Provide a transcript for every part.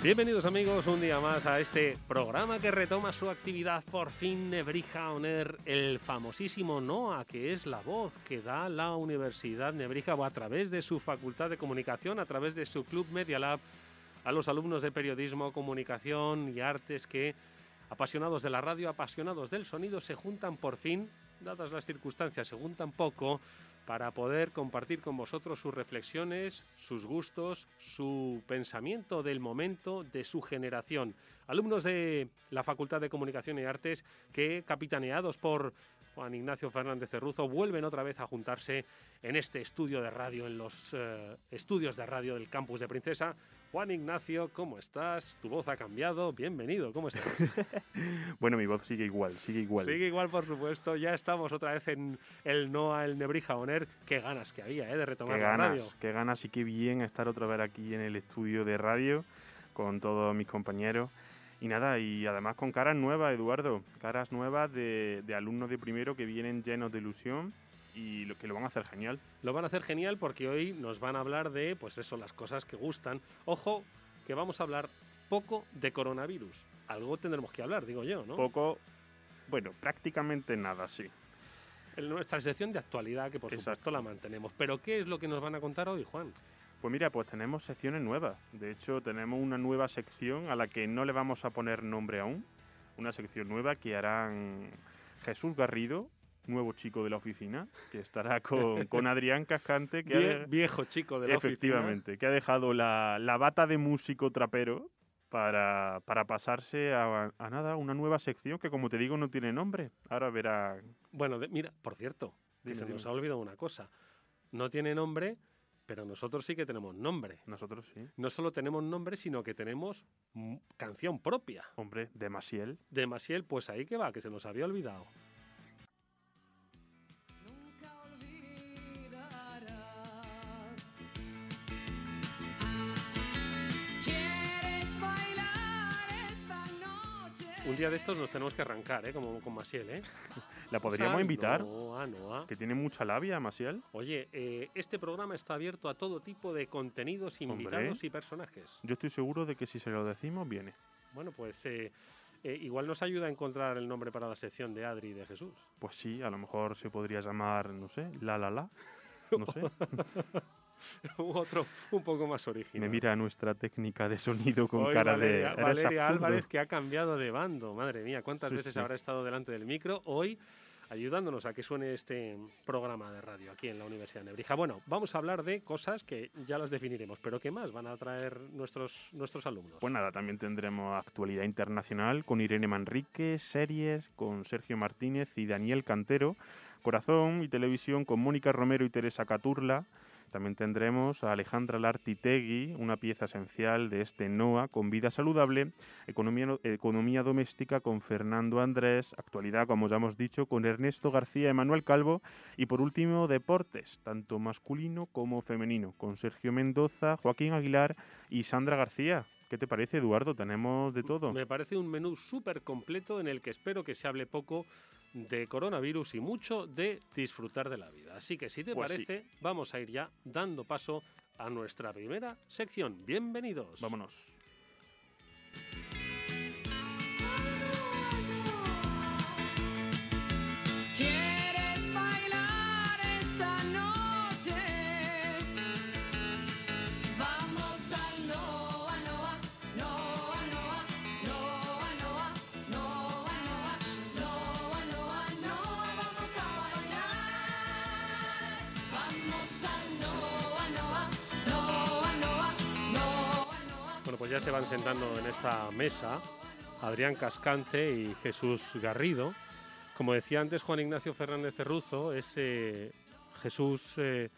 Bienvenidos amigos un día más a este programa que retoma su actividad. Por fin Nebrija Oner, el famosísimo NOA, que es la voz que da la Universidad. Nebrija a través de su Facultad de Comunicación, a través de su Club Media Lab, a los alumnos de periodismo, comunicación y artes que, apasionados de la radio, apasionados del sonido, se juntan por fin, dadas las circunstancias, se juntan poco para poder compartir con vosotros sus reflexiones, sus gustos, su pensamiento del momento, de su generación. Alumnos de la Facultad de Comunicación y Artes que, capitaneados por Juan Ignacio Fernández Cerruzo, vuelven otra vez a juntarse en este estudio de radio, en los eh, estudios de radio del campus de Princesa, Juan Ignacio, ¿cómo estás? Tu voz ha cambiado. Bienvenido, ¿cómo estás? bueno, mi voz sigue igual, sigue igual. Sigue igual, por supuesto. Ya estamos otra vez en el NOA, el Nebrija Oner. Qué ganas que había, ¿eh? De retomar qué ganas, la radio. Qué ganas y qué bien estar otra vez aquí en el estudio de radio con todos mis compañeros. Y nada, y además con caras nuevas, Eduardo. Caras nuevas de, de alumnos de primero que vienen llenos de ilusión y lo, que lo van a hacer genial. Lo van a hacer genial porque hoy nos van a hablar de, pues eso, las cosas que gustan. Ojo, que vamos a hablar poco de coronavirus. Algo tendremos que hablar, digo yo, ¿no? Poco, bueno, prácticamente nada, sí. En nuestra sección de actualidad, que por supuesto la mantenemos. Pero ¿qué es lo que nos van a contar hoy, Juan? Pues mira, pues tenemos secciones nuevas. De hecho, tenemos una nueva sección a la que no le vamos a poner nombre aún. Una sección nueva que harán Jesús Garrido nuevo chico de la oficina, que estará con, Adrián Cascante. Que viejo chico de la oficina. Efectivamente, que ha dejado la, bata de músico trapero para, pasarse a, nada, una nueva sección que, como te digo, no tiene nombre. Ahora verá. Bueno, mira, por cierto, que se nos ha olvidado una cosa. No tiene nombre, pero nosotros sí que tenemos nombre. Nosotros sí. No solo tenemos nombre, sino que tenemos canción propia. Hombre, de Masiel. De Masiel, pues ahí que va, que se nos había olvidado. Un día de estos nos tenemos que arrancar, ¿eh? Como con Masiel, ¿eh? ¿La podríamos invitar? Que tiene mucha labia, Masiel. Oye, eh, este programa está abierto a todo tipo de contenidos, invitados y personajes. Yo estoy seguro de que si se lo decimos, viene. Bueno, pues eh, eh, igual nos ayuda a encontrar el nombre para la sección de Adri y de Jesús. Pues sí, a lo mejor se podría llamar, no sé, La La La. No sé. otro un poco más original. Me mira nuestra técnica de sonido con cara de. Valeria Álvarez, que ha cambiado de bando. Madre mía, ¿cuántas veces habrá estado delante del micro? Hoy ayudándonos a que suene este programa de radio aquí en la Universidad de Nebrija. Bueno, vamos a hablar de cosas que ya las definiremos, pero ¿qué más van a traer nuestros, nuestros alumnos? Pues nada, también tendremos actualidad internacional con Irene Manrique, series con Sergio Martínez y Daniel Cantero, corazón y televisión con Mónica Romero y Teresa Caturla, también tendremos a Alejandra Lartitegui, una pieza esencial de este NOA con vida saludable, economía, economía doméstica con Fernando Andrés, actualidad, como ya hemos dicho, con Ernesto García Emanuel Calvo y por último deportes, tanto masculino como femenino, con Sergio Mendoza, Joaquín Aguilar y Sandra García. ¿Qué te parece, Eduardo? Tenemos de todo. Me parece un menú súper completo en el que espero que se hable poco de coronavirus y mucho de disfrutar de la vida. Así que si te pues parece, vamos a ir ya dando paso a nuestra primera sección. Bienvenidos. Vámonos. Pues ya se van sentando en esta mesa Adrián Cascante y Jesús Garrido. Como decía antes Juan Ignacio Fernández Cerruzo, es, Jesús eh,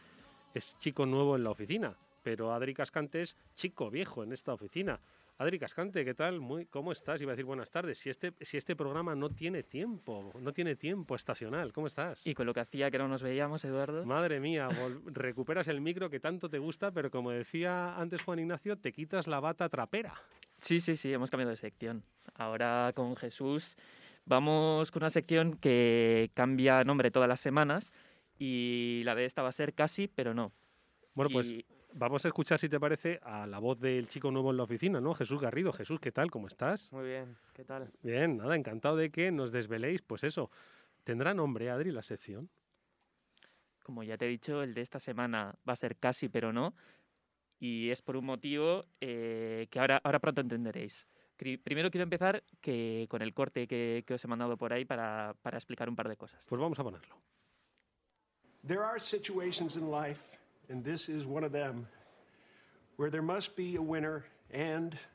es chico nuevo en la oficina, pero Adri Cascante es chico viejo en esta oficina. Adri Cascante, ¿qué tal? Muy, ¿Cómo estás? Iba a decir buenas tardes. Si este, si este programa no tiene tiempo, no tiene tiempo estacional, ¿cómo estás? Y con lo que hacía que no nos veíamos, Eduardo. Madre mía, recuperas el micro que tanto te gusta, pero como decía antes Juan Ignacio, te quitas la bata trapera. Sí, sí, sí, hemos cambiado de sección. Ahora con Jesús vamos con una sección que cambia nombre todas las semanas y la de esta va a ser casi, pero no. Bueno, pues Vamos a escuchar, si te parece, a la voz del chico nuevo en la oficina, ¿no? Jesús Garrido. Jesús, ¿qué tal? ¿Cómo estás? Muy bien, ¿qué tal? Bien, nada, encantado de que nos desveléis, pues eso. ¿Tendrá nombre, Adri, la sección? Como ya te he dicho, el de esta semana va a ser casi, pero no. Y es por un motivo eh, que ahora, ahora pronto entenderéis. Primero quiero empezar que, con el corte que, que os he mandado por ahí para, para explicar un par de cosas. Pues vamos a ponerlo. There are situations in life, and this is one of them, where there must be a winner and.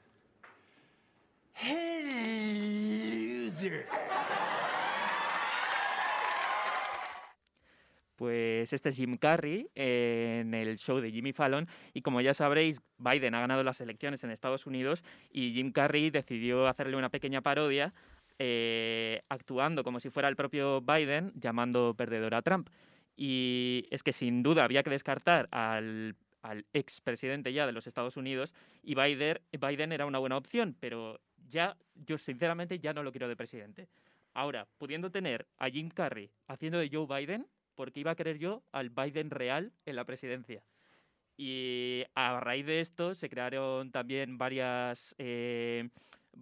Pues este es Jim Carrey en el show de Jimmy Fallon y como ya sabréis, Biden ha ganado las elecciones en Estados Unidos y Jim Carrey decidió hacerle una pequeña parodia eh, actuando como si fuera el propio Biden llamando perdedor a Trump. Y es que sin duda había que descartar al, al expresidente ya de los Estados Unidos y Biden, Biden era una buena opción, pero ya yo sinceramente ya no lo quiero de presidente. Ahora, pudiendo tener a Jim Carrey haciendo de Joe Biden, porque iba a querer yo al Biden real en la presidencia. Y a raíz de esto se crearon también varias, eh,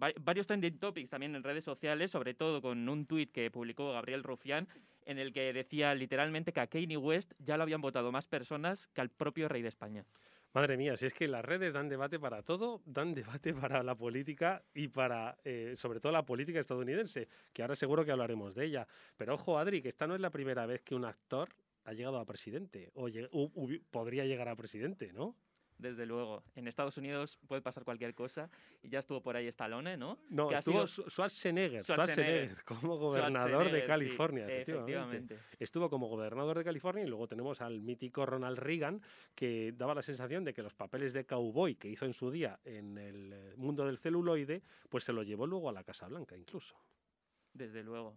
va- varios trending topics también en redes sociales, sobre todo con un tuit que publicó Gabriel Rufián, en el que decía literalmente que a Kanye West ya lo habían votado más personas que al propio rey de España. Madre mía, si es que las redes dan debate para todo, dan debate para la política y para, eh, sobre todo, la política estadounidense, que ahora seguro que hablaremos de ella. Pero ojo, Adri, que esta no es la primera vez que un actor ha llegado a presidente, o hubi- podría llegar a presidente, ¿no? Desde luego, en Estados Unidos puede pasar cualquier cosa y ya estuvo por ahí Stallone, ¿no? No, Que ha estuvo sido- Schwarzenegger, Schwarzenegger. Schwarzenegger, como gobernador de sí, California, efectivamente. efectivamente. Estuvo como gobernador de California y luego tenemos al mítico Ronald Reagan, que daba la sensación de que los papeles de cowboy que hizo en su día en el eh, mundo del celuloide, pues se lo llevó luego a la Casa Blanca incluso. Desde luego.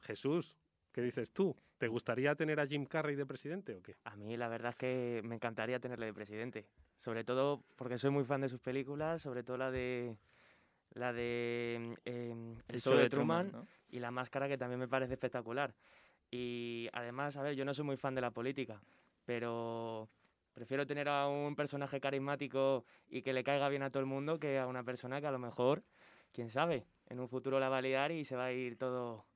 Jesús, ¿qué dices tú? ¿Te gustaría tener a Jim Carrey de presidente o qué? A mí la verdad es que me encantaría tenerle de presidente. Sobre todo porque soy muy fan de sus películas, sobre todo la de la de em, El, show, de Truman, ¿no? y La Máscara que también me parece espectacular. Y además, a ver, yo no soy muy fan de la política, pero prefiero tener a un personaje carismático y que le caiga bien a todo el mundo que a una persona que a lo mejor, quién sabe, en un futuro la va a liar y se va a ir todo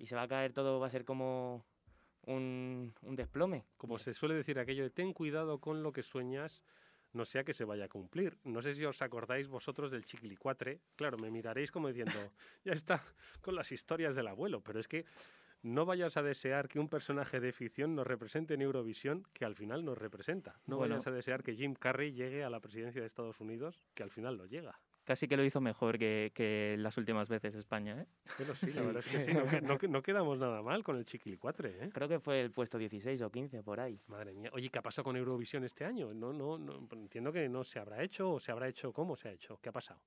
y se va a caer todo, va a ser como un, un desplome. Como se suele decir aquello de ten cuidado con lo que sueñas, no sea que se vaya a cumplir. No sé si os acordáis vosotros del chiquilicuatre. Claro, me miraréis como diciendo, ya está con las historias del abuelo, pero es que no vayas a desear que un personaje de ficción nos represente en Eurovisión, que al final nos representa. No Bueno. vayas a desear que Jim Carrey llegue a la presidencia de Estados Unidos, que al final lo llega. Casi que lo hizo mejor que, que las últimas veces España, ¿eh? Pero sí, la Sí. verdad es que sí, no, que- no que- no quedamos nada mal con el chiquilicuatre, ¿eh? Creo que fue el puesto 16 o 15 por ahí. Madre mía. Oye, ¿qué ha pasado con Eurovisión este año? No, no, no, entiendo que no se habrá hecho o se habrá hecho cómo se ha hecho. ¿Qué ha pasado?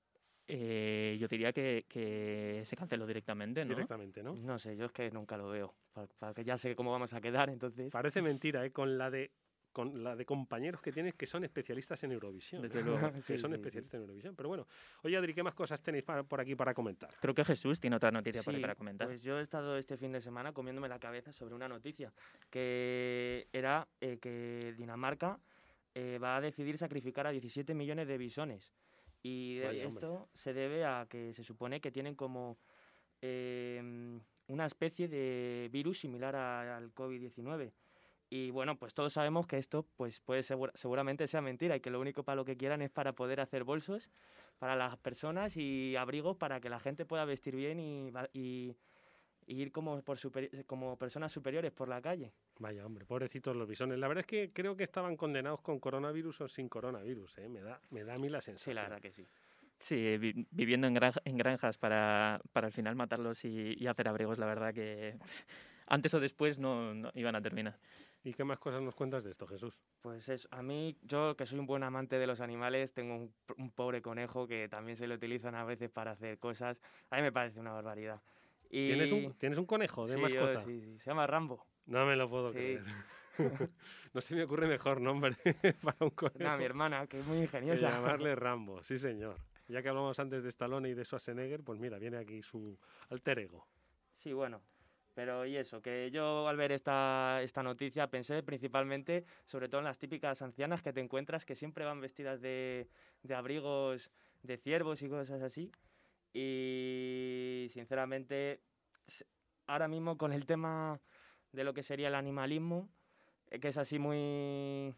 Eh, yo diría que, que se canceló directamente, ¿no? Directamente, ¿no? No sé, yo es que nunca lo veo. Para, para que ya sé cómo vamos a quedar, entonces. Parece mentira, ¿eh? Con la de con la de compañeros que tienes que son especialistas en Eurovisión. Desde ¿eh? luego. que Sí, son sí, sí. especialistas en Eurovisión. Pero bueno, oye Adri, ¿qué más cosas tenéis para- por aquí para comentar? Creo que Jesús tiene otra noticia por ahí Sí, para comentar. Pues yo he estado este fin de semana comiéndome la cabeza sobre una noticia que era eh, que Dinamarca eh, va a decidir sacrificar a 17 millones de bisones. Y de- Vaya, hombre. esto se debe a que se supone que tienen como em, una especie de virus similar a- al COVID-19. Y bueno, pues todos sabemos que esto pues puede segura- seguramente sea mentira y que lo único para lo que quieran es para poder hacer bolsos para las personas y abrigos para que la gente pueda vestir bien y, y- y ir como, por superi- como personas superiores por la calle. Vaya, hombre, pobrecitos los bisones. La verdad es que creo que estaban condenados con coronavirus o sin coronavirus, ¿eh? Me da, me da a mí la sensación. Sí, la verdad que sí. Sí, vi- viviendo en, granja- en granjas para, para al final matarlos y, y hacer abrigos, la verdad que antes o después no, no iban a terminar. ¿Y qué más cosas nos cuentas de esto, Jesús? Pues eso, a mí, yo que soy un buen amante de los animales, tengo un, un pobre conejo que también se lo utilizan a veces para hacer cosas. A mí me parece una barbaridad. Y... ¿Tienes, un, ¿Tienes un conejo de Sí, yo- mascota? sí, sí, se llama Rambo. No me lo puedo Sí. creer. no se me ocurre mejor nombre para un conejo. Nada, mi hermana, que es muy que ingeniosa. llamarle Rambo, sí señor. Ya que hablamos antes de Stallone y de Schwarzenegger, pues mira, viene aquí su alter ego. Sí, bueno. Pero y eso, que yo al ver esta, esta noticia pensé principalmente, sobre todo en las típicas ancianas que te encuentras que siempre van vestidas de, de abrigos de ciervos y cosas así. Y sinceramente, ahora mismo con el tema de lo que sería el animalismo, eh, que es así muy...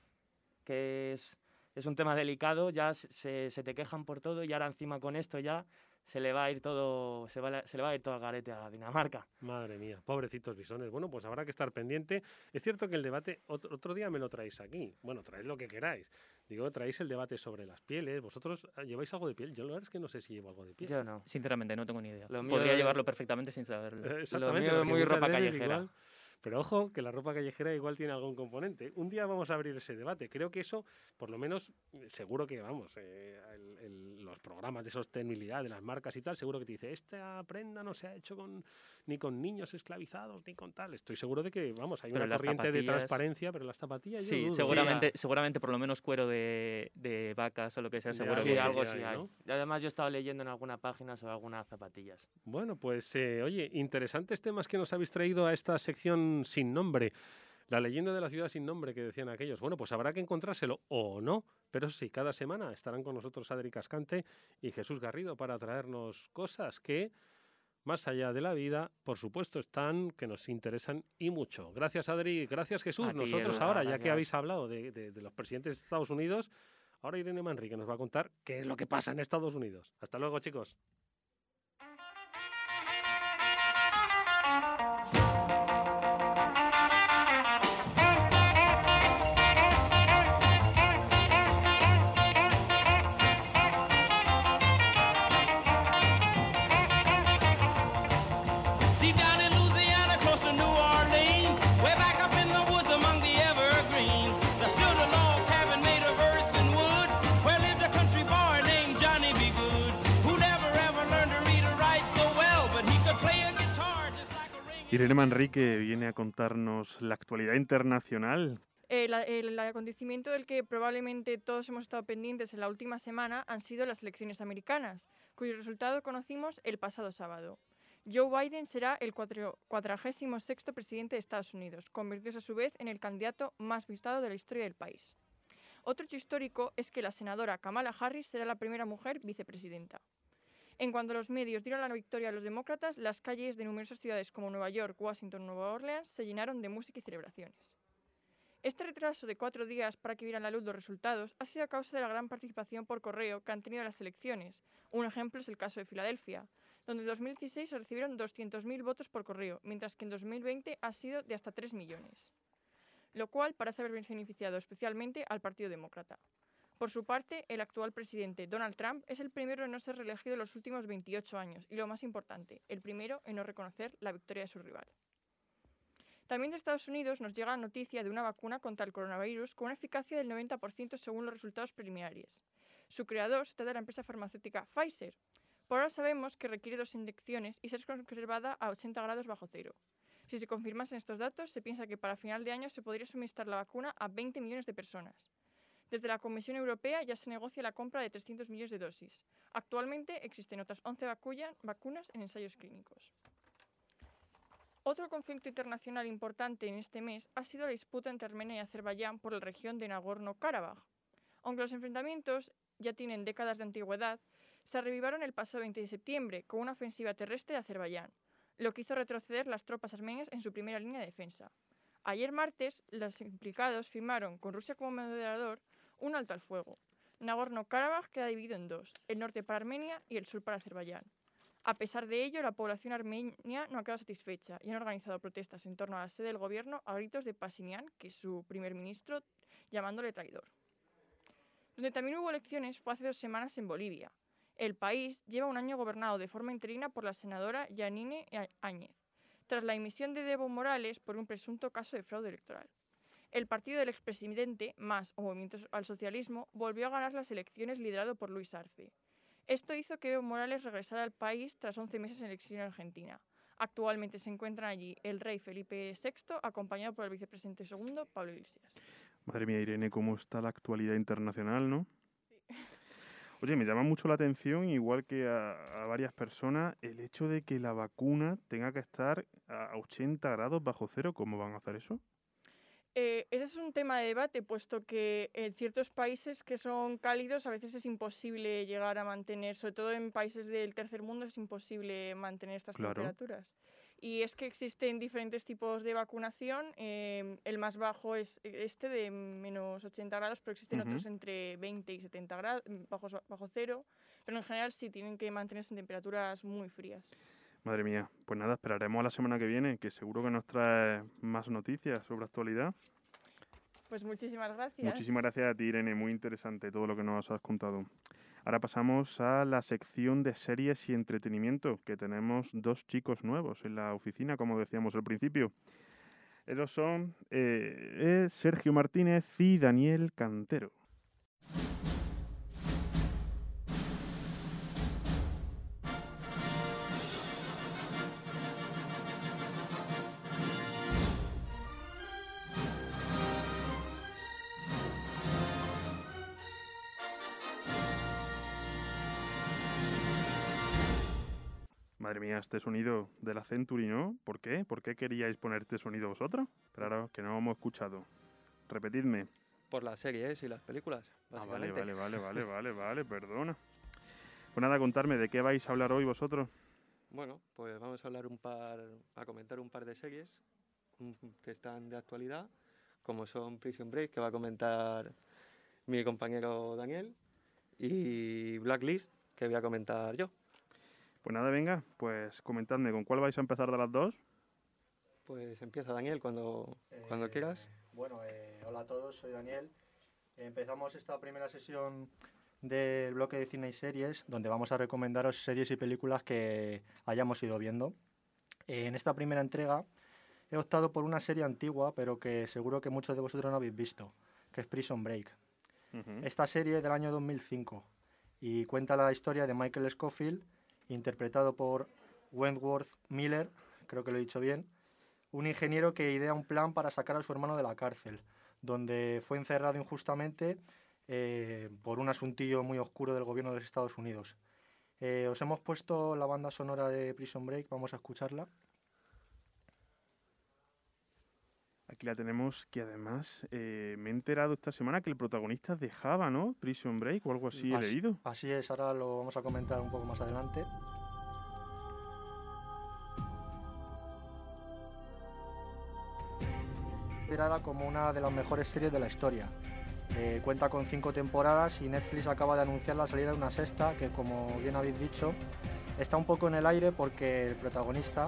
que es, es un tema delicado, ya se, se te quejan por todo y ahora encima con esto ya se le va a ir todo, se, va, se le va a ir todo al garete a Dinamarca. Madre mía, pobrecitos bisones. Bueno, pues habrá que estar pendiente. Es cierto que el debate, otro, otro día me lo traéis aquí. Bueno, traéis lo que queráis. Digo, traéis el debate sobre las pieles. ¿Vosotros ah, lleváis algo de piel? Yo la verdad es que no sé si llevo algo de piel. Yo no. Sinceramente, no tengo ni idea. Lo Podría llevarlo perfectamente sin saberlo. Eh, Exactamente. mío es muy ropa callejera. igual- pero ojo, que la ropa callejera igual tiene algún componente. Un día vamos a abrir ese debate. Creo que eso, por lo menos, eh, seguro que, vamos, eh, el- el- los programas de sostenibilidad de las marcas y tal, seguro que te dice, esta prenda no se ha hecho con, ni con niños esclavizados, ni con tal. Estoy seguro de que, vamos, hay Pero una corriente de transparencia, pero las zapatillas yo Sí, dudo. seguramente, seguramente por lo menos cuero de, de vacas o lo que sea, seguro algo que Sí, sí algo que sí hay, además yo he estado leyendo en alguna página sobre algunas zapatillas. Bueno, pues eh, oye, interesantes temas que nos habéis traído a esta sección sin nombre. La leyenda de la ciudad sin nombre que decían aquellos. Bueno, pues habrá que encontrárselo o no. Pero sí, cada semana estarán con nosotros Adri Cascante y Jesús Garrido para traernos cosas que, más allá de la vida, por supuesto, están, que nos interesan y mucho. Gracias, Adri. Gracias, Jesús. A Nosotros ahora, ya que habéis hablado de, de- de los presidentes de Estados Unidos, ahora Irene Manrique nos va a contar qué es lo que pasa en Estados Unidos. Hasta luego, chicos. Irene Manrique viene a contarnos la actualidad internacional. El, el acontecimiento del que probablemente todos hemos estado pendientes en la última semana han sido las elecciones americanas, cuyo resultado conocimos el pasado sábado. Joe Biden será el cuatro- 46 presidente de Estados Unidos, convirtiéndose a su vez en el candidato más visitado de la historia del país. Otro hecho histórico es que la senadora Kamala Harris será la primera mujer vicepresidenta. En cuanto a los medios dieron la victoria a los demócratas, las calles de numerosas ciudades como Nueva York, Washington Nueva Orleans se llenaron de música y celebraciones. Este retraso de cuatro días para que vieran la luz los resultados ha sido a causa de la gran participación por correo que han tenido las elecciones. Un ejemplo es el caso de Filadelfia, donde en 2016 se recibieron 200.000 votos por correo, mientras que en 2020 ha sido de hasta 3 millones, lo cual parece haber beneficiado especialmente al Partido Demócrata. Por su parte, el actual presidente Donald Trump es el primero en no ser reelegido en los últimos 28 años y, lo más importante, el primero en no reconocer la victoria de su rival. También de Estados Unidos nos llega la noticia de una vacuna contra el coronavirus con una eficacia del 90% según los resultados preliminares. Su creador se trata de la empresa farmacéutica Pfizer. Por ahora sabemos que requiere dos inyecciones y ser conservada a 80 grados bajo cero. Si se confirmasen estos datos, se piensa que para final de año se podría suministrar la vacuna a 20 millones de personas. Desde la Comisión Europea ya se negocia la compra de 300 millones de dosis. Actualmente existen otras 11 vacuya- vacunas en ensayos clínicos. Otro conflicto internacional importante en este mes ha sido la disputa entre Armenia y Azerbaiyán por la región de Nagorno-Karabaj. Aunque los enfrentamientos ya tienen décadas de antigüedad, se revivaron el pasado 20 de septiembre con una ofensiva terrestre de Azerbaiyán, lo que hizo retroceder las tropas armenias en su primera línea de defensa. Ayer martes, los implicados firmaron, con Rusia como moderador, un alto al fuego. Nagorno-Karabaj queda dividido en dos, el norte para Armenia y el sur para Azerbaiyán. A pesar de ello, la población armenia no ha quedado satisfecha y han organizado protestas en torno a la sede del gobierno a gritos de Pashinyan, que es su primer ministro, llamándole traidor. Donde también hubo elecciones fue hace dos semanas en Bolivia. El país lleva un año gobernado de forma interina por la senadora Yanine Áñez, tras la emisión de Evo Morales por un presunto caso de fraude electoral. El partido del expresidente, más o Movimiento al Socialismo, volvió a ganar las elecciones liderado por Luis Arce. Esto hizo que Evo Morales regresara al país tras 11 meses en el exilio en Argentina. Actualmente se encuentran allí el rey Felipe VI, acompañado por el vicepresidente segundo, Pablo Iglesias. Madre mía, Irene, cómo está la actualidad internacional, ¿no? Oye, me llama mucho la atención, igual que a varias personas, el hecho de que la vacuna tenga que estar a 80 grados bajo cero. ¿Cómo van a hacer eso? Eh, ese es un tema de debate, puesto que en ciertos países que son cálidos a veces es imposible llegar a mantener, sobre todo en países del tercer mundo es imposible mantener estas Claro. temperaturas. Y es que existen diferentes tipos de vacunación. em, el más bajo es este de menos 80 grados, pero existen otros entre 20 y 70 grados, bajo, bajo cero. Pero en general sí tienen que mantenerse en temperaturas muy frías. Madre mía, pues nada, esperaremos a la semana que viene, que seguro que nos trae más noticias sobre actualidad. Pues muchísimas gracias. Muchísimas gracias a ti, Irene, muy interesante todo lo que nos has contado. Ahora pasamos a la sección de series y entretenimiento, que tenemos dos chicos nuevos en la oficina, como decíamos al principio. Ellos son eh, eh, Sergio Martínez y Daniel Cantero. Madre mía, este sonido de la Century, ¿no? ¿Por qué? ¿Por qué queríais poner este sonido vosotros? Claro, que no hemos escuchado. Repetidme. Por las series y las películas, Ah, vale, básicamente. vale, vale, vale, vale, vale, perdona. Pues nada, contarme, ¿de qué vais a hablar hoy vosotros? Bueno, pues vamos a hablar un par, a comentar un par de series mm, que están de actualidad, como son Prison Break, que va a comentar mi compañero Daniel, y Blacklist, que voy a comentar yo. Pues nada, venga, pues comentadme, ¿con cuál vais a empezar de las dos? Pues empieza Daniel cuando, cuando Eh, quieras. Bueno, eh, hola a todos, soy Daniel. Empezamos esta primera sesión del bloque de cine y series, donde vamos a recomendaros series y películas que hayamos ido viendo. Eh, en esta primera entrega he optado por una serie antigua, pero que seguro que muchos de vosotros no habéis visto, que es Prison Break. Esta serie es del año 2005 y cuenta la historia de Michael Scofield, interpretado por Wentworth Miller, creo que lo he dicho bien, un ingeniero que idea un plan para sacar a su hermano de la cárcel, donde fue encerrado injustamente eh, por un asuntillo muy oscuro del gobierno de los Estados Unidos. Eh, os hemos puesto la banda sonora de Prison Break, vamos a escucharla. Aquí la tenemos, que además eh, me he enterado esta semana que el protagonista dejaba, ¿no? Prison Break o algo así he leído. Así es, ahora lo vamos a comentar un poco más adelante. Considerada como una de las mejores series de la historia. Eh, cuenta con cinco temporadas y Netflix acaba de anunciar la salida de una sexta que, como bien habéis dicho, está un poco en el aire porque el protagonista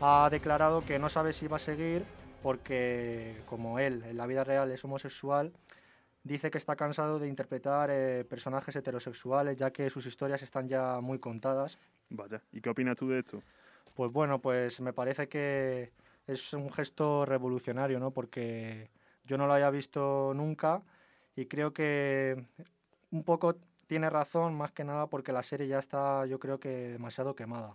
ha declarado que no sabe si va a seguir porque, como él en la vida real es homosexual, dice que está cansado de interpretar eh, personajes heterosexuales ya que sus historias están ya muy contadas. Vaya, ¿y qué opinas tú de esto? Pues bueno, pues me parece que es un gesto revolucionario, ¿no? Porque yo no lo había visto nunca y creo que un poco tiene razón más que nada porque la serie ya está, yo creo que demasiado quemada.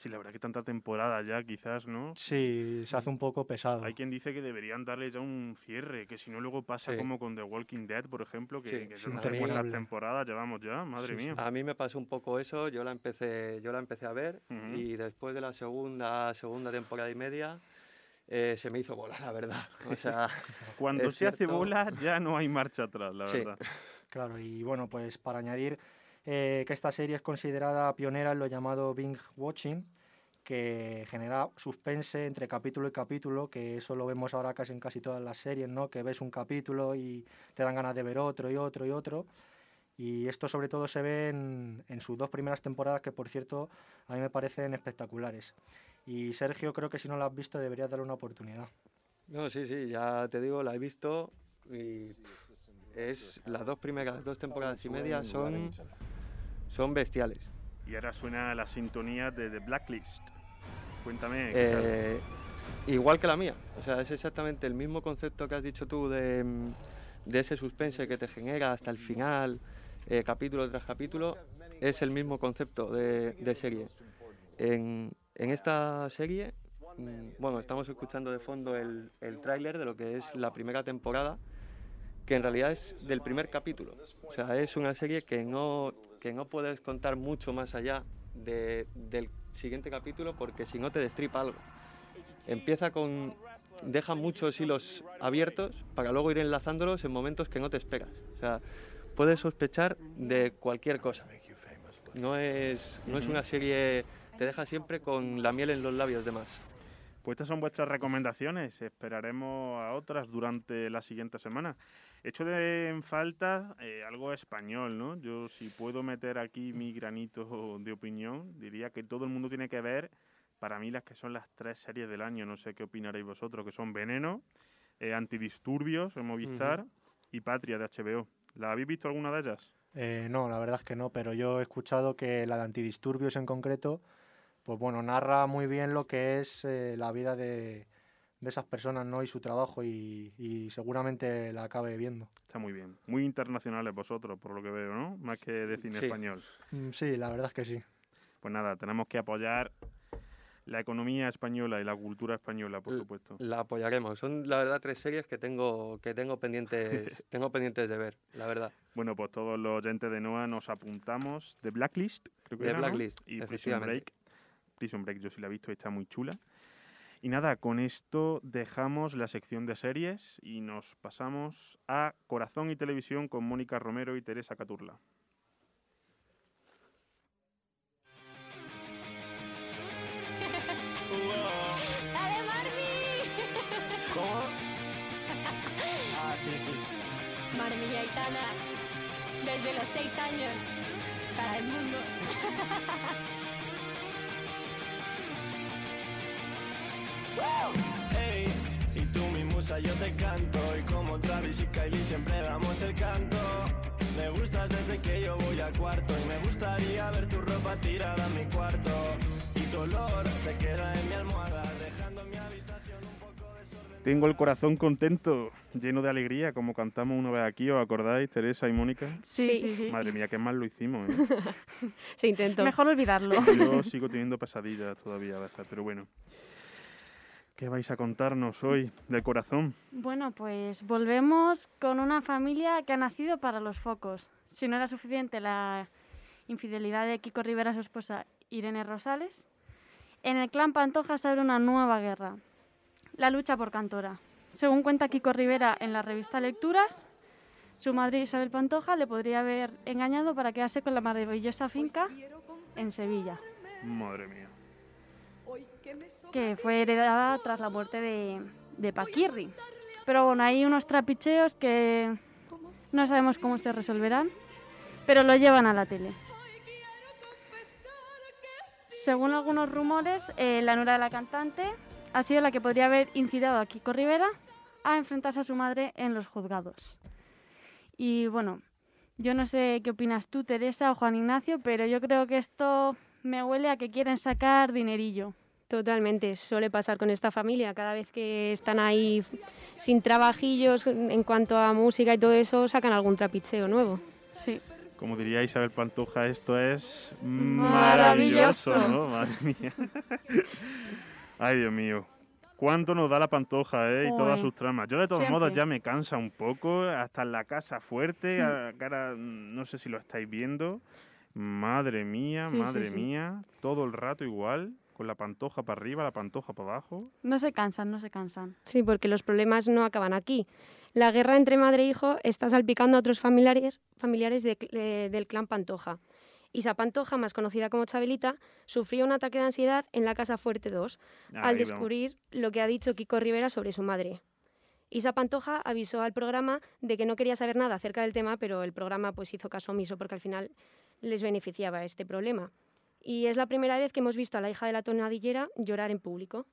Sí, la verdad que tanta temporada ya, quizás, ¿no? Sí, se hace un poco pesado. Hay quien dice que deberían darle ya un cierre, que si no luego pasa Sí. como con The Walking Dead, por ejemplo, que, Sí, que mí- cuántas temporadas llevamos ya, madre Sí, sí. mía. A mí me pasó un poco eso, yo la empecé, yo la empecé a ver Ujú. y después de la segunda, segunda temporada y media eh, se me hizo bola, la verdad. O sea, Cuando se hace cierto. bola ya no hay marcha atrás, la Sí. verdad. Claro, y bueno, pues para añadir eh, que esta serie es considerada pionera en lo llamado binge watching, que genera suspense entre capítulo y capítulo, que eso lo vemos ahora casi en casi todas las series, ¿no? Que ves un capítulo y te dan ganas de ver otro y otro y otro. Y esto sobre todo se ve en, en sus dos primeras temporadas, que por cierto a mí me parecen espectaculares. Y Sergio, creo que si no la has visto deberías darle una oportunidad. no, sí, sí, ya te digo, la he visto y pff, es las dos primeras dos temporadas y media son, son bestiales. Y ahora suena la sintonía de The Blacklist. Cuéntame. Eh, igual que la mía, o sea, es exactamente el mismo concepto que has dicho tú de, mm, de ese suspense que te genera hasta el final, eh, capítulo tras capítulo, es el mismo concepto de, de serie. En, en esta serie, mm, bueno, estamos escuchando de fondo el, el tráiler de lo que es la primera temporada, que en realidad es del primer capítulo. O sea, es una serie que no, que no puedes contar mucho más allá de- del siguiente capítulo porque si no te destripa algo. Empieza con... deja muchos hilos abiertos para luego ir enlazándolos en momentos que no te esperas. O sea, puedes sospechar de cualquier cosa. No es, no es una serie... te deja siempre con la miel en los labios de más. Pues estas son vuestras recomendaciones. Esperaremos a otras durante la siguiente semana. Hecho de en falta eh, algo español, ¿no? Yo si puedo meter aquí mi granito de opinión, diría que todo el mundo tiene que ver, para mí, las que son las tres series del año. No sé qué opinaréis vosotros, que son Veneno, eh, Antidisturbios en Movistar y Patria de HBO. ¿La habéis visto alguna de ellas? Eh, no, la verdad es que no, pero yo he escuchado que la de antidisturbios en concreto, pues bueno, narra muy bien lo que es eh, la vida de, de esas personas, ¿no? Y su trabajo y, y seguramente la acabe viendo. Está muy bien. Muy internacionales vosotros, por lo que veo, ¿no? Más que de cine Sí. español. Mm, Sí, la verdad es que sí. Pues nada, tenemos que apoyar la economía española y la cultura española, por supuesto. La apoyaremos. Son la verdad tres series que tengo que tengo pendientes tengo pendientes de ver, la verdad. Bueno, pues todos los oyentes de NOA nos apuntamos de Blacklist, creo que The era, ¿no? Blacklist, y Prison. Break. Prison Break yo sí la he visto y está muy chula. Y nada, con esto dejamos la sección de series y nos pasamos a Corazón y Televisión con Mónica Romero y Teresa Caturla. ¡Dale, Marmi! ¿Cómo? Ah, sí, sí. Marmi y Aitana, desde los seis años, para el mundo. Ey, y tú mi musa yo te canto Y como Travis y Kylie siempre damos el canto Me gustas desde que yo voy a cuarto Y me gustaría ver tu ropa tirada en mi cuarto Y tu olor se queda en mi almohada Dejando mi habitación un poco desordenada Tengo el corazón contento, lleno de alegría, como cantamos una vez aquí, ¿os acordáis, Teresa y Mónica? Sí, sí, sí. Madre mía, qué mal lo hicimos. ¿eh? Se intentó. Mejor olvidarlo. Yo sigo teniendo pesadillas todavía a veces, pero bueno. ¿Qué vais a contarnos hoy del corazón? Bueno, pues volvemos con una familia que ha nacido para los focos. Si no era suficiente la infidelidad de Kiko Rivera a su esposa Irene Rosales, en el clan Pantoja se abre una nueva guerra. La lucha por Cantora. Según cuenta Kiko Rivera en la revista Lecturas, su madre Isabel Pantoja le podría haber engañado para quedarse con la maravillosa finca en Sevilla. Madre mía. Que fue heredada tras la muerte de, de Paquirri. Pero bueno, hay unos trapicheos que no sabemos cómo se resolverán, pero lo llevan a la tele. Según algunos rumores, eh, la nuera de la cantante ha sido la que podría haber incitado a Kiko Rivera a enfrentarse a su madre en los juzgados. Y bueno, yo no sé qué opinas tú, Teresa o Juan Ignacio, pero yo creo que esto me huele a que quieren sacar dinerillo. Totalmente, suele pasar con esta familia. Cada vez que están ahí sin trabajillos en cuanto a música y todo eso, sacan algún trapicheo nuevo. Sí. Como diría Isabel Pantoja, esto es Maravilloso. maravilloso, ¿no? Madre mía. Ay, Dios mío. ¿Cuánto nos da la Pantoja, eh? Y todas sus tramas. Yo, de todos Siempre. modos, ya me cansa un poco. Hasta en la casa fuerte. a- que ahora, mm, no sé si lo estáis viendo. Madre mía, Sí, sí, madre sí. mía. Todo el rato igual. Con la pantoja para arriba, la pantoja para abajo. No se cansan, no se cansan. Sí, porque los problemas no acaban aquí. La guerra entre madre e hijo está salpicando a otros familiares, familiares de- de- del clan Pantoja. Isa Pantoja, más conocida como Chabelita, sufrió un ataque de ansiedad en la Casa Fuerte 2 Ahí al vamos. descubrir lo que ha dicho Kiko Rivera sobre su madre. Isa Pantoja avisó al programa de que no quería saber nada acerca del tema, pero el programa pues hizo caso omiso porque al final les beneficiaba este problema. Y es la primera vez que hemos visto a la hija de la tonadillera llorar en público.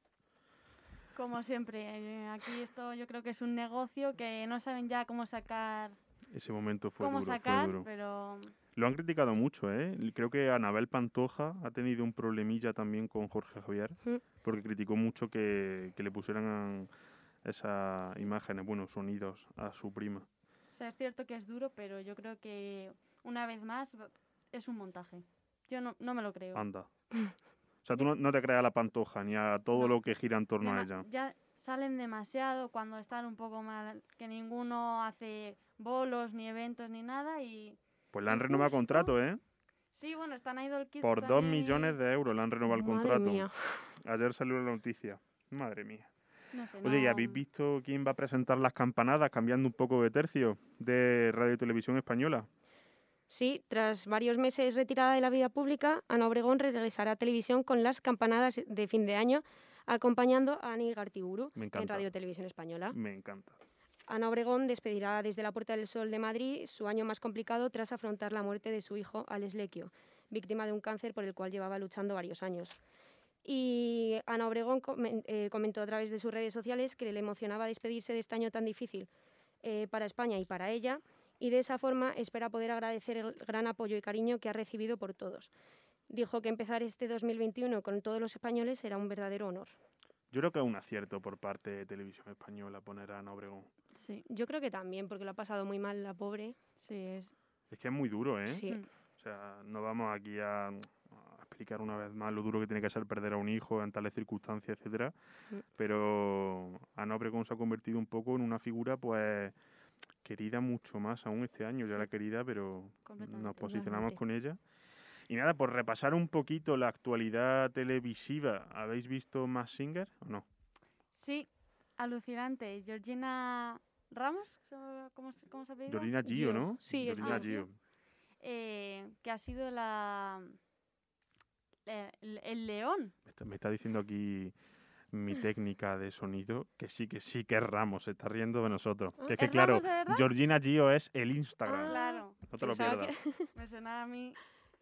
Como siempre, eh, aquí esto yo creo que es un negocio que no saben ya cómo sacar, Ese momento fue cómo duro, sacar, fue duro. pero Lo han criticado mucho, ¿eh? Creo que Anabel Pantoja ha tenido un problemilla también con Jorge Javier, Mm. porque criticó mucho que, que le pusieran esas imágenes, bueno, sonidos a su prima. o sea, es cierto que es duro, pero yo creo que una vez más es un montaje. Yo no, no me lo creo. Anda. O sea, tú no, no te creas a la Pantoja ni a todo No. lo que gira en torno a ella. Ya salen demasiado cuando están un poco mal, que ninguno hace bolos, ni eventos, ni nada. Y Pues le han Y renovado justo- contrato, ¿eh? sí, bueno, están Idol Kids. Por dos millones de euros le han renovado el Madre contrato. mía. Ayer salió la noticia. Madre mía. No sé, Oye, ¿y no- habéis visto quién va a presentar las campanadas cambiando un poco de tercio de Radio y Televisión Española? Sí, tras varios meses retirada de la vida pública, Ana Obregón regresará a televisión con las campanadas de fin de año, acompañando a Ani Gartiburu en. Radio Televisión Española. Me encanta. Ana Obregón despedirá desde la Puerta del Sol de Madrid su año más complicado tras afrontar la muerte de su hijo, Alex Lequio, víctima de un cáncer por el cual llevaba luchando varios años. Y Ana Obregón eh, comentó a través de sus redes sociales que le emocionaba despedirse de este año tan difícil eh, para España y para ella, y de esa forma espera poder agradecer el gran apoyo y cariño que ha recibido por todos. Dijo que empezar este 2021 con todos los españoles será un verdadero honor. Yo creo que es un acierto por parte de Televisión Española poner a Ana Obregón. Sí, Yo creo que también, porque lo ha pasado muy mal la pobre. sí, es... Es que es muy duro, ¿eh? Sí. Mm. O sea, no vamos aquí a, a explicar una vez más lo duro que tiene que ser perder a un hijo en tales circunstancias, etcétera. Mm. Pero Ana Obregón se ha convertido un poco en una figura, pues, querida mucho más aún este año. Ya era querida, pero nos posicionamos con ella. Y nada, por repasar un poquito la actualidad televisiva, ¿habéis visto más Singer o no? Sí, alucinante. Georgina Ramos, ¿cómo, se- cómo se apellida? Georgina Gio, Gio. ¿no? Sí, Georgina Gio. Gio. Eh, que ha sido la... eh, El, el león. Me está, me está diciendo aquí mi técnica de sonido que sí, que sí, que Ramos, se está riendo de nosotros. Que es que ¿Es claro? Georgina Gio es el Instagram. Claro, no te lo pierdas. me sonaba a mí.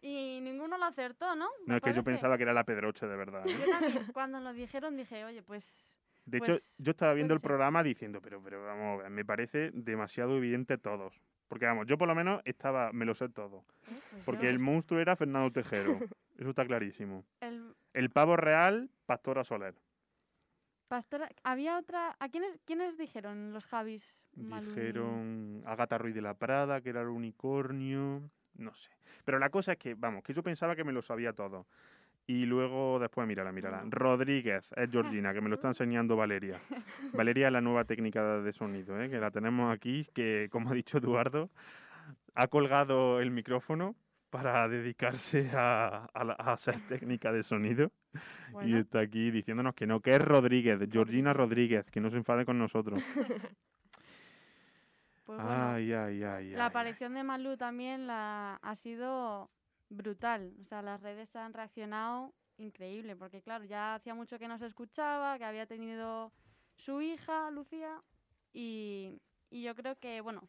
Y ninguno lo acertó, ¿no? No, es que yo pensaba que era la Pedroche, de verdad. ¿eh? Yo también, cuando lo dijeron dije, oye, pues... De hecho, Pues, yo estaba viendo el programa diciendo, pero, pero vamos, a ver, me parece demasiado evidente todos. Porque vamos, yo por lo menos estaba, me lo sé todo. eh, pues Porque yo- el monstruo era Fernando Tejero. Eso está clarísimo. el El pavo real, Pastora Soler. Pastora... Había otra... ¿A quiénes, quiénes dijeron los Javis? Malú- Dijeron Agata Ruiz de la Prada, que era el unicornio. No sé. Pero la cosa es que, vamos, que yo pensaba que me lo sabía todo. Y luego, después, mírala, mírala. Rodríguez, es Georgina, que me lo está enseñando Valeria. Valeria es la nueva técnica de sonido, ¿eh? que la tenemos aquí, que, como ha dicho Eduardo, ha colgado el micrófono para dedicarse a, a a ser técnica de sonido. Y está aquí diciéndonos que no, que es Rodríguez, Georgina Rodríguez, que no se enfade con nosotros. pues bueno. Ay, ay, ay, La aparición de Malú también la, ha sido brutal. O sea, las redes han reaccionado increíble, porque claro, ya hacía mucho que no se escuchaba, que había tenido su hija, Lucía, y, y yo creo que, bueno,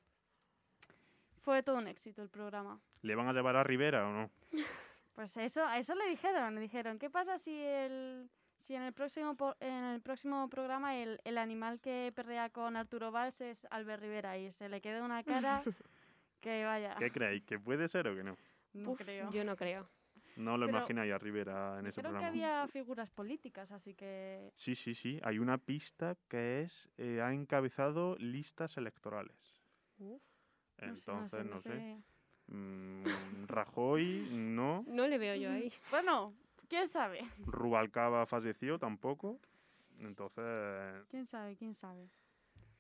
fue todo un éxito el programa. ¿Le van a llevar a Rivera o no? Pues eso, eso le dijeron, le dijeron, ¿qué pasa si el si en el próximo en el próximo programa el, el animal que perrea con Arturo Valls es Albert Rivera y se le queda una cara que vaya, ¿Qué creéis? ¿Que puede ser o que no? no Uf, creo. Yo no creo. No lo Pero imagináis a Rivera en ese Creo que programa. había figuras políticas, así que Sí, sí, sí. Hay una pista que es, eh, ha encabezado listas electorales. Uf, no sé, Entonces, no sé, no sé. Mm, Rajoy, no. no le veo yo ahí. Bueno, quién sabe, Rubalcaba falleció tampoco. Entonces, quién sabe, quién sabe.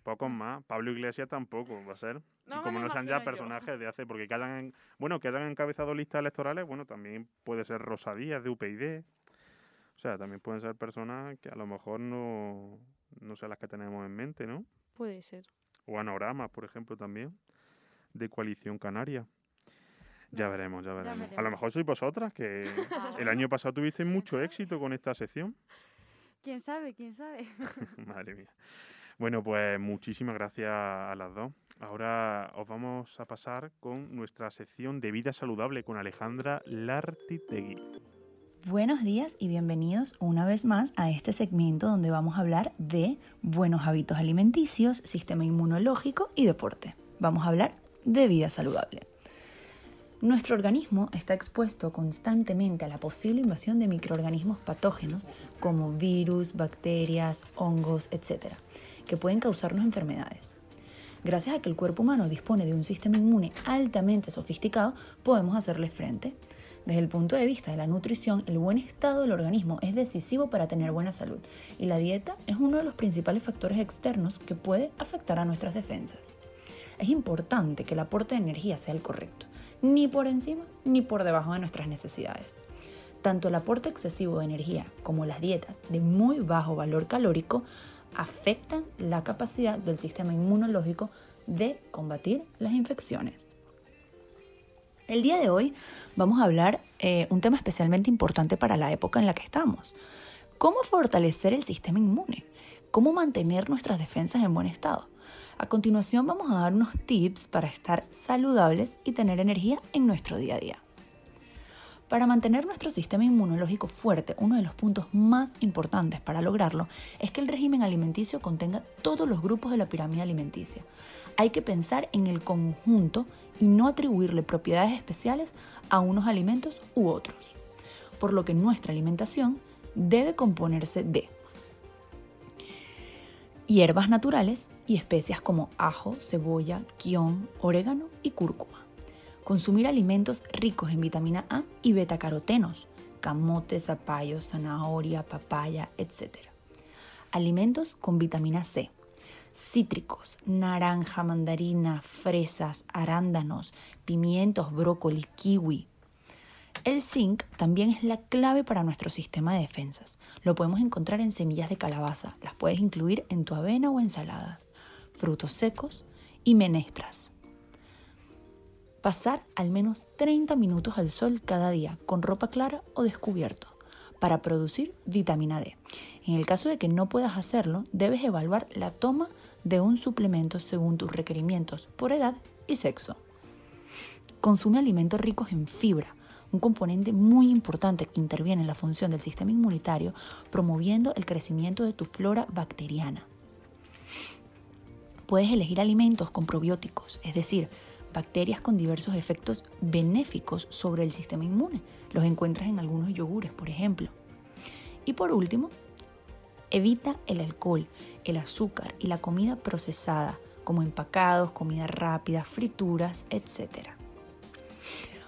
pocos más. Pablo Iglesias tampoco va a ser. No y como no sean ya yo. personajes de hace, porque que hayan, en- bueno, que hayan encabezado listas electorales, bueno, también puede ser Rosa Díaz de UPyD. O sea, también pueden ser personas que a lo mejor no, no sean las que tenemos en mente, ¿no? Puede ser. O Anagrama, por ejemplo, también, de Coalición Canaria. No Ya sé, veremos, ya veremos. A lo veremos. mejor sois vosotras, que Ah, el año pasado tuvisteis ¿quién mucho sabe? éxito con esta sección. quién sabe, quién sabe. Madre mía. Bueno, pues muchísimas gracias a las dos. Ahora os vamos a pasar con nuestra sección de vida saludable con Alejandra Lartitegui. Buenos días y bienvenidos una vez más a este segmento donde vamos a hablar de buenos hábitos alimenticios, sistema inmunológico y deporte. Vamos a hablar de vida saludable. Nuestro organismo está expuesto constantemente a la posible invasión de microorganismos patógenos como virus, bacterias, hongos, etc., que pueden causarnos enfermedades. Gracias a que el cuerpo humano dispone de un sistema inmune altamente sofisticado, podemos hacerle frente. Desde el punto de vista de la nutrición, el buen estado del organismo es decisivo para tener buena salud y la dieta es uno de los principales factores externos que puede afectar a nuestras defensas. Es importante que el aporte de energía sea el correcto, ni por encima ni por debajo de nuestras necesidades. Tanto el aporte excesivo de energía como las dietas de muy bajo valor calórico afectan la capacidad del sistema inmunológico de combatir las infecciones. El día de hoy vamos a hablar eh, un tema especialmente importante para la época en la que estamos. ¿Cómo fortalecer el sistema inmune? ¿Cómo mantener nuestras defensas en buen estado? A continuación vamos a dar unos tips para estar saludables y tener energía en nuestro día a día. Para mantener nuestro sistema inmunológico fuerte, uno de los puntos más importantes para lograrlo es que el régimen alimenticio contenga todos los grupos de la pirámide alimenticia. Hay que pensar en el conjunto y no atribuirle propiedades especiales a unos alimentos u otros. Por lo que nuestra alimentación debe componerse de hierbas naturales y especias como ajo, cebolla, quión, orégano y cúrcuma. Consumir alimentos ricos en vitamina A y betacarotenos, camote, zapallo, zanahoria, papaya, etc. Alimentos con vitamina C, cítricos, naranja, mandarina, fresas, arándanos, pimientos, brócoli, kiwi. El zinc también es la clave para nuestro sistema de defensas. Lo podemos encontrar en semillas de calabaza, las puedes incluir en tu avena o ensaladas, frutos secos y menestras. Pasar al menos 30 minutos al sol cada día con ropa clara o descubierto para producir vitamina D. En el caso de que no puedas hacerlo, debes evaluar la toma de un suplemento según tus requerimientos por edad y sexo. Consume alimentos ricos en fibra, un componente muy importante que interviene en la función del sistema inmunitario, promoviendo el crecimiento de tu flora bacteriana. Puedes elegir alimentos con probióticos, es decir, bacterias con diversos efectos benéficos sobre el sistema inmune. Los encuentras en algunos yogures, por ejemplo. Y por último, evita el alcohol, el azúcar y la comida procesada, como empacados, comida rápida, frituras, etc.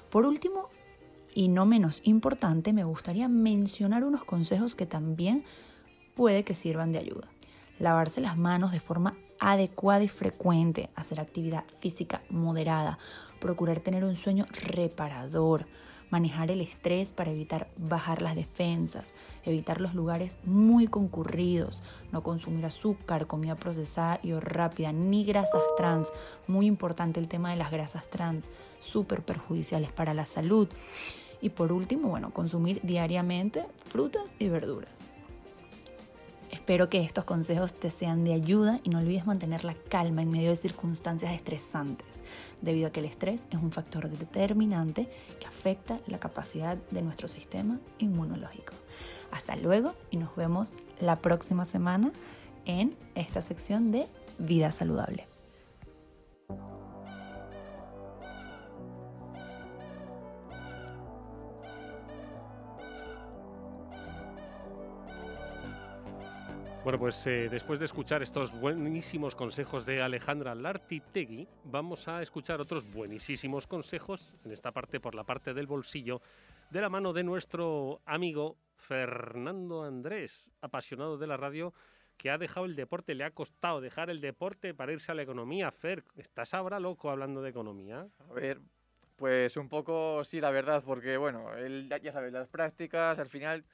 Por último, y no menos importante, me gustaría mencionar unos consejos que también puede que sirvan de ayuda. Lavarse las manos de forma adecuada y frecuente, hacer actividad física moderada, procurar tener un sueño reparador, manejar el estrés para evitar bajar las defensas, evitar los lugares muy concurridos, no consumir azúcar, comida procesada y o rápida, ni grasas trans. Muy importante el tema de las grasas trans, súper perjudiciales para la salud. Y por último, bueno, consumir diariamente frutas y verduras. Espero que estos consejos te sean de ayuda y no olvides mantener la calma en medio de circunstancias estresantes, debido a que el estrés es un factor determinante que afecta la capacidad de nuestro sistema inmunológico. Hasta luego y nos vemos la próxima semana en esta sección de vida saludable. Bueno, pues eh, después de escuchar estos buenísimos consejos de Alejandra Lartitegui, vamos a escuchar otros buenísimos consejos, en esta parte por la parte del bolsillo, de la mano de nuestro amigo Fernando Andrés, apasionado de la radio, que ha dejado el deporte, le ha costado dejar el deporte para irse a la economía. Fer, ¿estás ahora loco hablando de economía? A ver, pues un poco sí, la verdad, porque bueno, el, ya sabes, las prácticas al final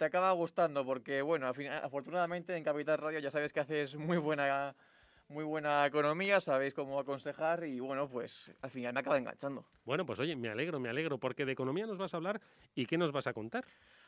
te acaba gustando porque, bueno, al final, afortunadamente en Capital Radio ya sabes que haces muy buena, muy buena economía, sabéis cómo aconsejar y, bueno, pues al final me acaba enganchando. Bueno, pues oye, me alegro, me alegro, porque de economía nos vas a hablar y ¿qué nos vas a contar?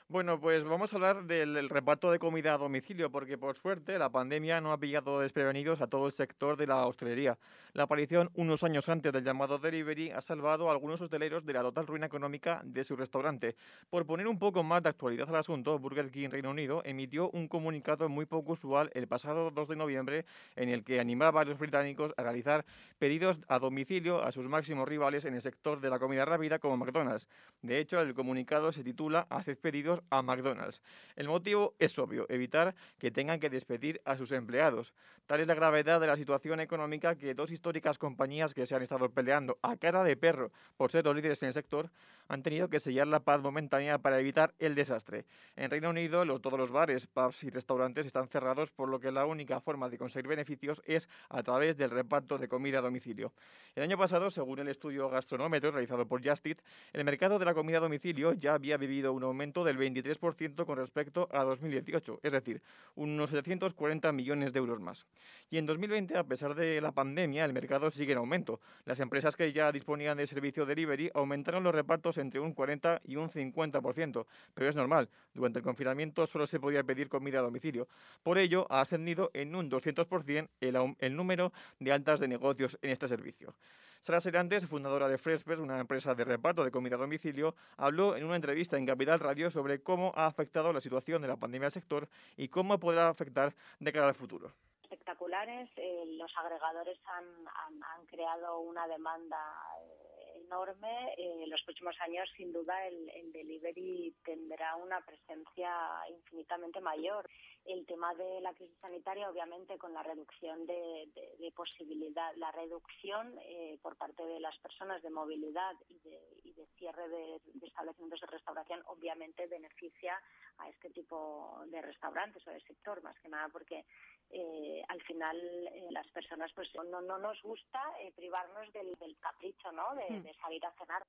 Bueno, pues vamos a hablar del reparto de comida a domicilio, porque por suerte la pandemia no ha pillado desprevenidos a todo el sector de la hostelería. La aparición unos años antes del llamado delivery ha salvado a algunos hosteleros de la total ruina económica de su restaurante. Por poner un poco más de actualidad al asunto, Burger King Reino Unido emitió un comunicado muy poco usual el pasado 2 de noviembre en el que animaba a los británicos a realizar pedidos a domicilio a sus máximos rivales en el sector de la comida rápida como McDonald's. De hecho, el comunicado se titula Haced pedidos a McDonald's. El motivo es obvio, evitar que tengan que despedir a sus empleados. Tal es la gravedad de la situación económica que dos históricas compañías que se han estado peleando a cara de perro por ser los líderes en el sector han tenido que sellar la paz momentánea para evitar el desastre. En Reino Unido, los, todos los bares, pubs y restaurantes están cerrados, por lo que la única forma de conseguir beneficios es a través del reparto de comida a domicilio. El año pasado, según el estudio gastronómetro realizado por Justit, el mercado de la comida a domicilio ya había vivido un aumento del 23% con respecto a 2018, es decir, unos 740 millones de euros más. Y en 2020, a pesar de la pandemia, el mercado sigue en aumento. Las empresas que ya disponían de servicio delivery aumentaron los repartos entre un 40 y un 50%, pero es normal, durante el confinamiento solo se podía pedir comida a domicilio. Por ello, ha ascendido en un 200% el, el número de altas de negocios en este servicio. Sara Serantes, fundadora de Freshpress, una empresa de reparto de comida a domicilio, habló en una entrevista en Capital Radio sobre cómo ha afectado la situación de la pandemia al sector y cómo podrá afectar de cara al futuro. espectaculares. eh, los agregadores han, han- han creado una demanda eh, enorme. Eh, en los próximos años, sin duda, el, el delivery tendrá una presencia infinitamente mayor. El tema de la crisis sanitaria, obviamente, con la reducción de, de- de posibilidad, la reducción eh, por parte de las personas de movilidad y de, y de cierre de, de establecimientos de restauración, obviamente beneficia a este tipo de restaurantes o de sector, más que nada porque eh, al final eh, las personas pues no, no nos gusta eh, privarnos del, del capricho, ¿no? De, Hmm. de salir a cenar.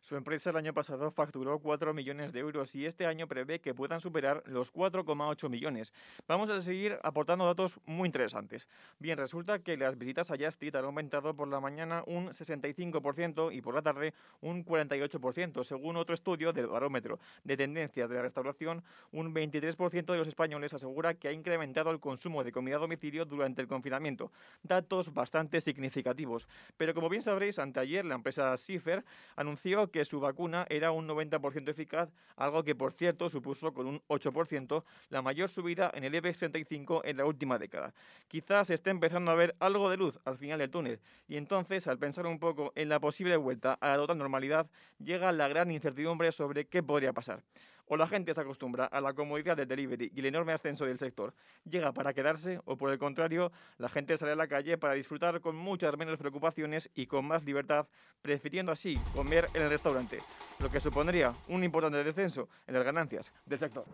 Su empresa el año pasado facturó 4 millones de euros y este año prevé que puedan superar los 4,8 millones. Vamos a seguir aportando datos muy interesantes. Bien, resulta que las visitas a Justit han aumentado por la mañana un 65% y por la tarde un 48%, según otro estudio del barómetro de tendencias de la restauración. Un 23% de los españoles asegura que ha incrementado el consumo de comida a domicilio durante el confinamiento. Datos bastante significativos. Pero como bien sabréis, anteayer la empresa Schiffer anunció que su vacuna era un 90% eficaz, algo que por cierto supuso con un 8% la mayor subida en el IBEX 35 en la última década. Quizás se esté empezando a ver algo de luz al final del túnel y entonces al pensar un poco en la posible vuelta a la total normalidad llega la gran incertidumbre sobre qué podría pasar. O la gente se acostumbra a la comodidad del delivery y el enorme ascenso del sector. Llega para quedarse o por el contrario, la gente sale a la calle para disfrutar con muchas menos preocupaciones y con más libertad, prefiriendo así comer en el restaurante, lo que supondría un importante descenso en las ganancias del sector.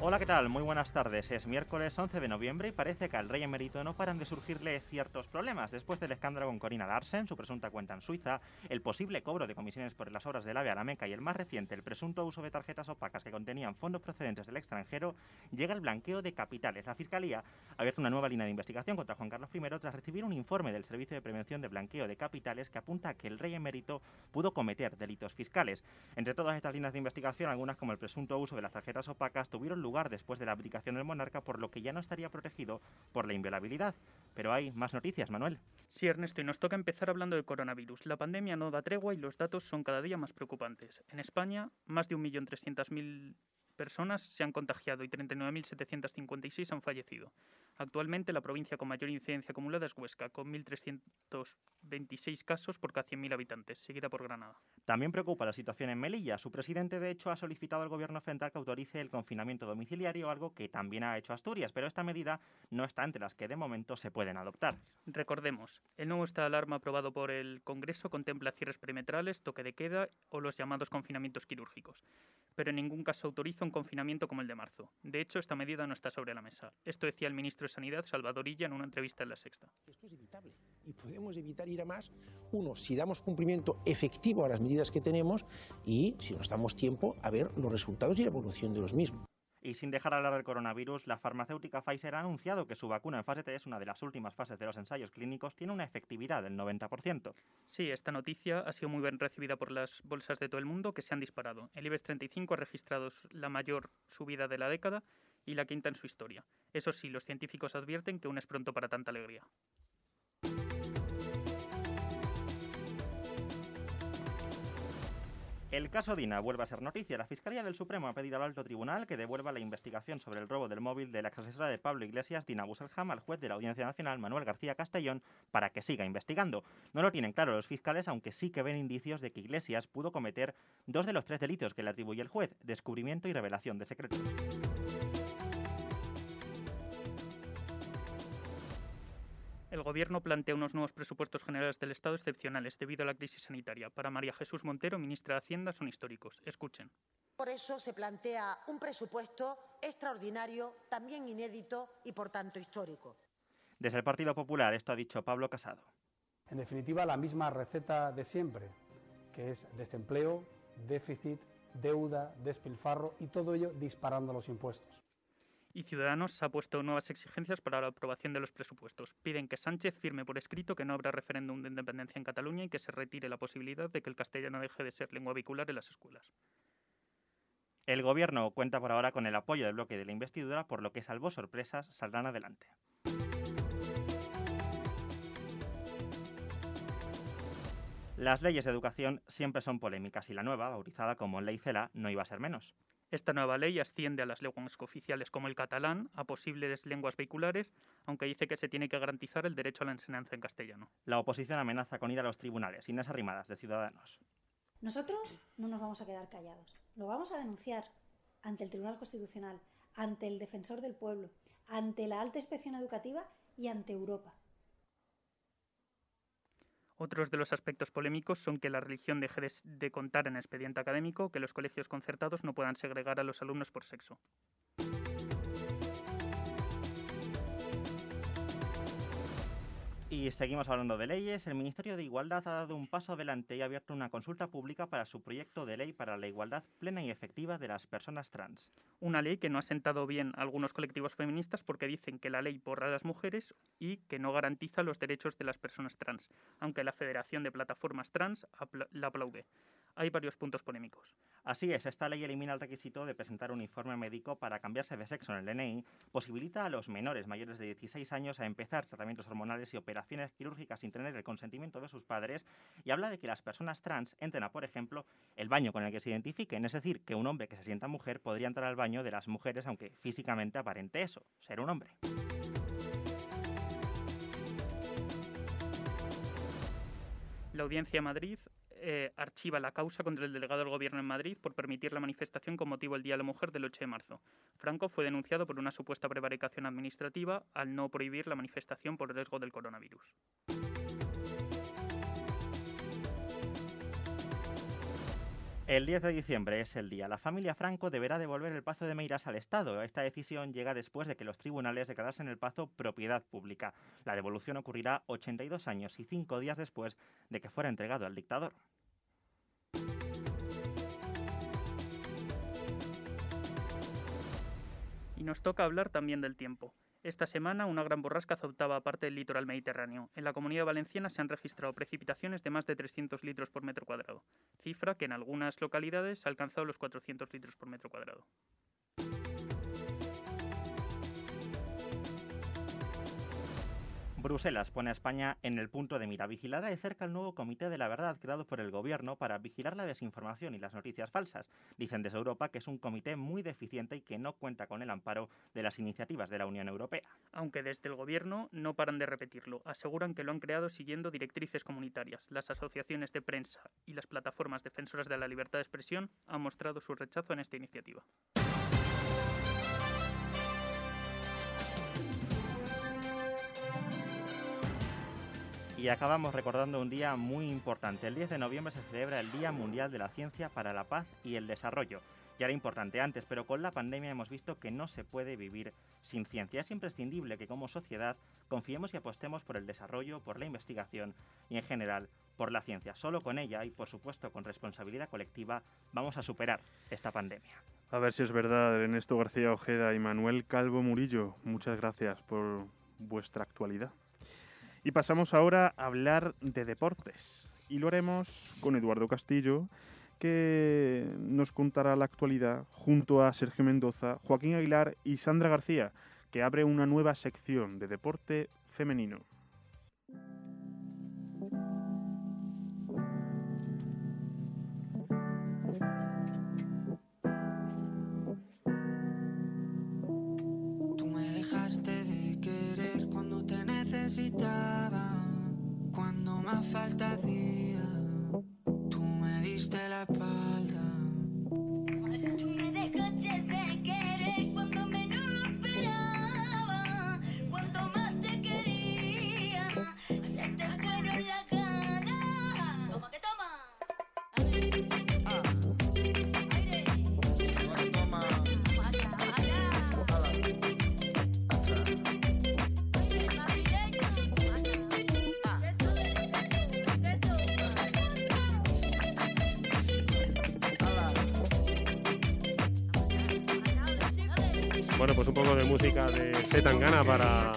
Hola, ¿qué tal? Muy buenas tardes. Es miércoles 11 de noviembre y parece que al rey emérito no paran de surgirle ciertos problemas. Después del escándalo con Corina Larsen, su presunta cuenta en Suiza, el posible cobro de comisiones por las obras del AVE a la Meca y el más reciente, el presunto uso de tarjetas opacas que contenían fondos procedentes del extranjero, llega el blanqueo de capitales. La Fiscalía ha abierto una nueva línea de investigación contra Juan Carlos I tras recibir un informe del Servicio de Prevención de Blanqueo de Capitales que apunta a que el rey emérito pudo cometer delitos fiscales. Entre todas estas líneas de investigación, algunas como el presunto uso de las tarjetas opacas tuvieron lugar después de la abdicación del monarca, por lo que ya no estaría protegido por la inviolabilidad. Pero hay más noticias, Manuel. Sí, Ernesto, y nos toca empezar hablando del coronavirus. La pandemia no da tregua y los datos son cada día más preocupantes. En España, más de 1.300.000 personas se han contagiado y 39.756 han fallecido. Actualmente, la provincia con mayor incidencia acumulada es Huesca, con 1.326 casos por cada 100.000 habitantes, seguida por Granada. También preocupa la situación en Melilla. Su presidente, de hecho, ha solicitado al gobierno central que autorice el confinamiento domiciliario, algo que también ha hecho Asturias, pero esta medida no está entre las que de momento se pueden adoptar. Recordemos, el nuevo estado de alarma aprobado por el Congreso contempla cierres perimetrales, toque de queda o los llamados confinamientos quirúrgicos, pero en ningún caso autoriza un confinamiento como el de marzo. De hecho, esta medida no está sobre la mesa. Esto decía el ministro de Sanidad, Salvador Illa, en una entrevista en La Sexta. Esto es evitable y podemos evitar ir a más. Uno, si damos cumplimiento efectivo a las medidas que tenemos y si nos damos tiempo a ver los resultados y la evolución de los mismos. Y sin dejar hablar del coronavirus, la farmacéutica Pfizer ha anunciado que su vacuna en fase 3, una de las últimas fases de los ensayos clínicos, tiene una efectividad del 90%. Sí, esta noticia ha sido muy bien recibida por las bolsas de todo el mundo que se han disparado. El IBEX 35 ha registrado la mayor subida de la década y la quinta en su historia. Eso sí, los científicos advierten que aún es pronto para tanta alegría. El caso Dina vuelve a ser noticia. La Fiscalía del Supremo ha pedido al alto tribunal que devuelva la investigación sobre el robo del móvil de la exasesora de Pablo Iglesias, Dina Busselham, al juez de la Audiencia Nacional, Manuel García Castellón, para que siga investigando. No lo tienen claro los fiscales, aunque sí que ven indicios de que Iglesias pudo cometer dos de los tres delitos que le atribuye el juez, descubrimiento y revelación de secretos. El Gobierno plantea unos nuevos presupuestos generales del Estado excepcionales debido a la crisis sanitaria. Para María Jesús Montero, ministra de Hacienda, son históricos. Escuchen. Por eso se plantea un presupuesto extraordinario, también inédito y, por tanto, histórico. Desde el Partido Popular, esto ha dicho Pablo Casado. En definitiva, la misma receta de siempre, que es desempleo, déficit, deuda, despilfarro y todo ello disparando los impuestos. Y Ciudadanos ha puesto nuevas exigencias para la aprobación de los presupuestos. Piden que Sánchez firme por escrito que no habrá referéndum de independencia en Cataluña y que se retire la posibilidad de que el castellano deje de ser lengua vehicular en las escuelas. El Gobierno cuenta por ahora con el apoyo del bloque de la investidura, por lo que salvo sorpresas saldrán adelante. Las leyes de educación siempre son polémicas y la nueva, bautizada como Ley CELA, no iba a ser menos. Esta nueva ley asciende a las lenguas oficiales como el catalán a posibles lenguas vehiculares, aunque dice que se tiene que garantizar el derecho a la enseñanza en castellano. La oposición amenaza con ir a los tribunales. Inés Arrimadas, de Ciudadanos. Nosotros no nos vamos a quedar callados. Lo vamos a denunciar ante el Tribunal Constitucional, ante el Defensor del Pueblo, ante la Alta Inspección Educativa y ante Europa. Otros de los aspectos polémicos son que la religión deje de, contar en expediente académico, que los colegios concertados no puedan segregar a los alumnos por sexo. Y seguimos hablando de leyes. El Ministerio de Igualdad ha dado un paso adelante y ha abierto una consulta pública para su proyecto de ley para la igualdad plena y efectiva de las personas trans. Una ley que no ha sentado bien a algunos colectivos feministas porque dicen que la ley borra a las mujeres y que no garantiza los derechos de las personas trans, aunque la Federación de Plataformas Trans la aplaude. Hay varios puntos polémicos. Así es, esta ley elimina el requisito de presentar un informe médico para cambiarse de sexo en el DNI, posibilita a los menores mayores de 16 años a empezar tratamientos hormonales y operaciones quirúrgicas sin tener el consentimiento de sus padres y habla de que las personas trans entren a, por ejemplo, el baño con el que se identifiquen, es decir, que un hombre que se sienta mujer podría entrar al baño de las mujeres aunque físicamente aparente eso, ser un hombre. La Audiencia Madrid eh, archiva la causa contra el delegado del Gobierno en Madrid por permitir la manifestación con motivo del Día de la Mujer del 8 de marzo. Franco fue denunciado por una supuesta prevaricación administrativa al no prohibir la manifestación por riesgo del coronavirus. El 10 de diciembre es el día. La familia Franco deberá devolver el Pazo de Meiras al Estado. Esta decisión llega después de que los tribunales declarasen el Pazo propiedad pública. La devolución ocurrirá 82 años y 5 días después de que fuera entregado al dictador. Y nos toca hablar también del tiempo. Esta semana una gran borrasca azotaba parte del litoral mediterráneo. En la comunidad valenciana se han registrado precipitaciones de más de 300 litros por metro cuadrado, cifra que en algunas localidades ha alcanzado los 400 litros por metro cuadrado. Bruselas pone a España en el punto de mira. Vigilará de cerca el nuevo Comité de la Verdad creado por el Gobierno para vigilar la desinformación y las noticias falsas. Dicen desde Europa que es un comité muy deficiente y que no cuenta con el amparo de las iniciativas de la Unión Europea. Aunque desde el Gobierno no paran de repetirlo. Aseguran que lo han creado siguiendo directrices comunitarias. Las asociaciones de prensa y las plataformas defensoras de la libertad de expresión han mostrado su rechazo en esta iniciativa. Y acabamos recordando un día muy importante. El 10 de noviembre se celebra el Día Mundial de la Ciencia para la Paz y el Desarrollo. Ya era importante antes, pero con la pandemia hemos visto que no se puede vivir sin ciencia. Es imprescindible que como sociedad confiemos y apostemos por el desarrollo, por la investigación y en general por la ciencia. Solo con ella y por supuesto con responsabilidad colectiva vamos a superar esta pandemia. A ver si es verdad, Ernesto García Ojeda y Manuel Calvo Murillo. Muchas gracias por vuestra actualidad. Y pasamos ahora a hablar de deportes. Y lo haremos con Eduardo Castillo, que nos contará la actualidad junto a Sergio Mendoza, Joaquín Aguilar y Sandra García, que abre una nueva sección de deporte femenino. Necesitaba cuando más falta hacía. Poco de música de Z Tangana para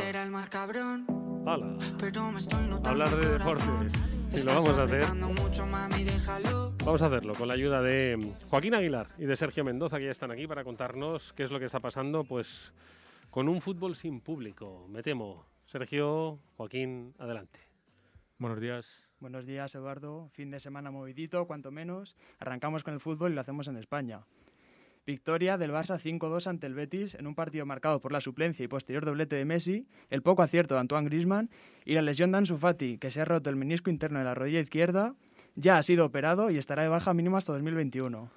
notando hablar de deportes. Y lo vamos a hacer. Vamos a hacerlo con la ayuda de Joaquín Aguilar y de Sergio Mendoza, que ya están aquí para contarnos qué es lo que está pasando, pues con un fútbol sin público. Me temo. Sergio, Joaquín, adelante. Buenos días. Buenos días, Eduardo. Fin de semana movidito, cuanto menos. Arrancamos con el fútbol y lo hacemos en España. Victoria del Barça 5-2 ante el Betis en un partido marcado por la suplencia y posterior doblete de Messi, el poco acierto de Antoine Griezmann y la lesión de Ansu Fati, que se ha roto el menisco interno de la rodilla izquierda, ya ha sido operado y estará de baja mínimo hasta 2021.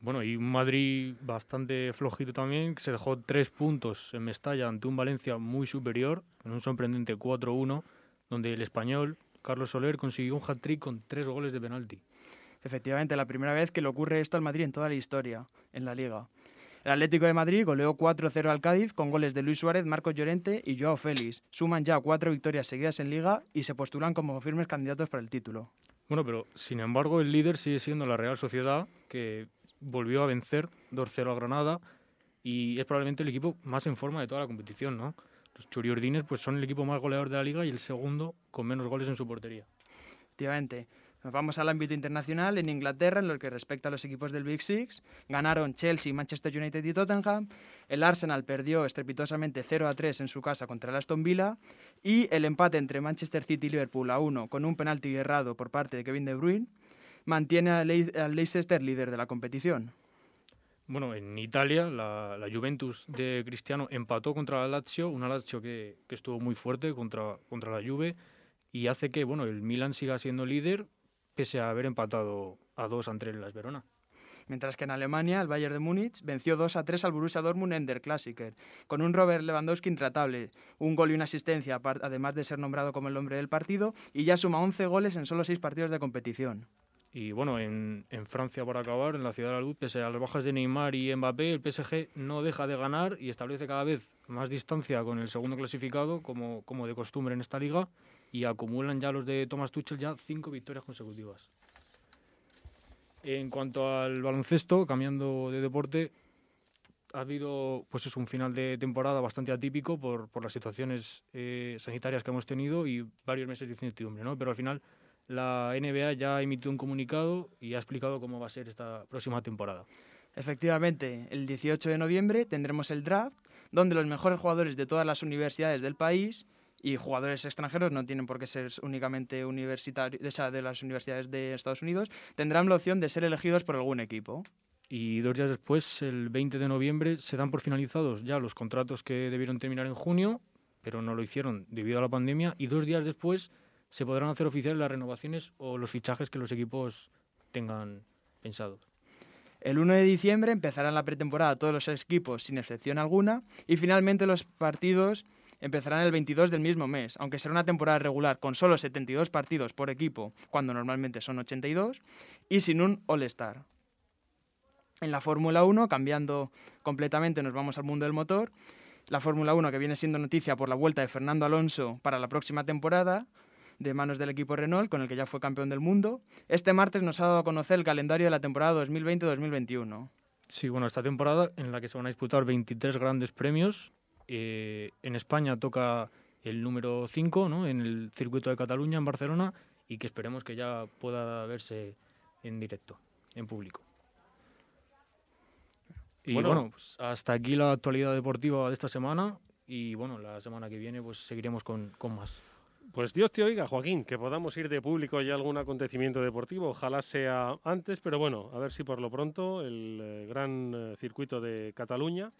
Bueno, y un Madrid bastante flojito también, que se dejó tres puntos en Mestalla ante un Valencia muy superior, en un sorprendente 4-1, donde el español, Carlos Soler, consiguió un hat-trick con tres goles de penalti. Efectivamente, la primera vez que le ocurre esto al Madrid en toda la historia, en la Liga. El Atlético de Madrid goleó 4-0 al Cádiz con goles de Luis Suárez, Marcos Llorente y Joao Félix. Suman ya cuatro victorias seguidas en Liga y se postulan como firmes candidatos para el título. Bueno, pero sin embargo el líder sigue siendo la Real Sociedad, que volvió a vencer 2-0 a Granada y es probablemente el equipo más en forma de toda la competición, ¿no? Los churiordines pues, son el equipo más goleador de la liga y el segundo con menos goles en su portería. Efectivamente. Nos vamos al ámbito internacional. En Inglaterra, en lo que respecta a los equipos del Big Six, ganaron Chelsea, Manchester United y Tottenham. El Arsenal perdió estrepitosamente 0 a 3 en su casa contra el Aston Villa. Y el empate entre Manchester City y Liverpool a 1 con un penalti errado por parte de Kevin De Bruyne mantiene al Le- al Leicester líder de la competición. Bueno, en Italia la, la Juventus de Cristiano empató contra la Lazio, una Lazio que, que estuvo muy fuerte contra, contra la Juve y hace que bueno, el Milan siga siendo líder pese a haber empatado a dos ante el Las Verona. Mientras que en Alemania, el Bayern de Múnich venció 2 a 3 al Borussia Dortmund en der Klassiker, con un Robert Lewandowski intratable, un gol y una asistencia, además de ser nombrado como el hombre del partido, y ya suma 11 goles en solo 6 partidos de competición. Y bueno, en, en Francia, para acabar, en la Ciudad de la Luz, pese a las bajas de Neymar y Mbappé, el PSG no deja de ganar y establece cada vez más distancia con el segundo clasificado, como, como de costumbre en esta liga, y acumulan ya los de Thomas Tuchel ya cinco victorias consecutivas. En cuanto al baloncesto, cambiando de deporte, ha habido pues es un final de temporada bastante atípico por, por las situaciones eh, sanitarias que hemos tenido y varios meses de incertidumbre, ¿no? Pero al final la NBA ya ha emitido un comunicado y ha explicado cómo va a ser esta próxima temporada. Efectivamente, el 18 de noviembre tendremos el draft, donde los mejores jugadores de todas las universidades del país y jugadores extranjeros, no tienen por qué ser únicamente universitarios, o sea, de las universidades de Estados Unidos, tendrán la opción de ser elegidos por algún equipo. Y dos días después, el 20 de noviembre, se dan por finalizados ya los contratos que debieron terminar en junio, pero no lo hicieron debido a la pandemia. Y dos días después se podrán hacer oficiales las renovaciones o los fichajes que los equipos tengan pensados. El 1 de diciembre empezarán la pretemporada todos los equipos sin excepción alguna y finalmente los partidos empezarán el 22 del mismo mes, aunque será una temporada regular con solo 72 partidos por equipo, cuando normalmente son 82, y sin un All-Star. En la Fórmula 1, cambiando completamente, nos vamos al mundo del motor. La Fórmula 1 que viene siendo noticia por la vuelta de Fernando Alonso para la próxima temporada, de manos del equipo Renault, con el que ya fue campeón del mundo. Este martes nos ha dado a conocer el calendario de la temporada 2020-2021. Sí, bueno, esta temporada en la que se van a disputar 23 grandes premios. Eh, en España toca el número 5, ¿no? En el circuito de Cataluña, en Barcelona, y que esperemos que ya pueda verse en directo, en público. Y Bueno. bueno, pues hasta aquí la actualidad deportiva de esta semana. Y bueno, la semana que viene pues seguiremos con, con más. Pues Dios te oiga, Joaquín, que podamos ir de público ya a algún acontecimiento deportivo. Ojalá sea antes, pero bueno, a ver si por lo pronto el eh, gran eh, circuito de Cataluña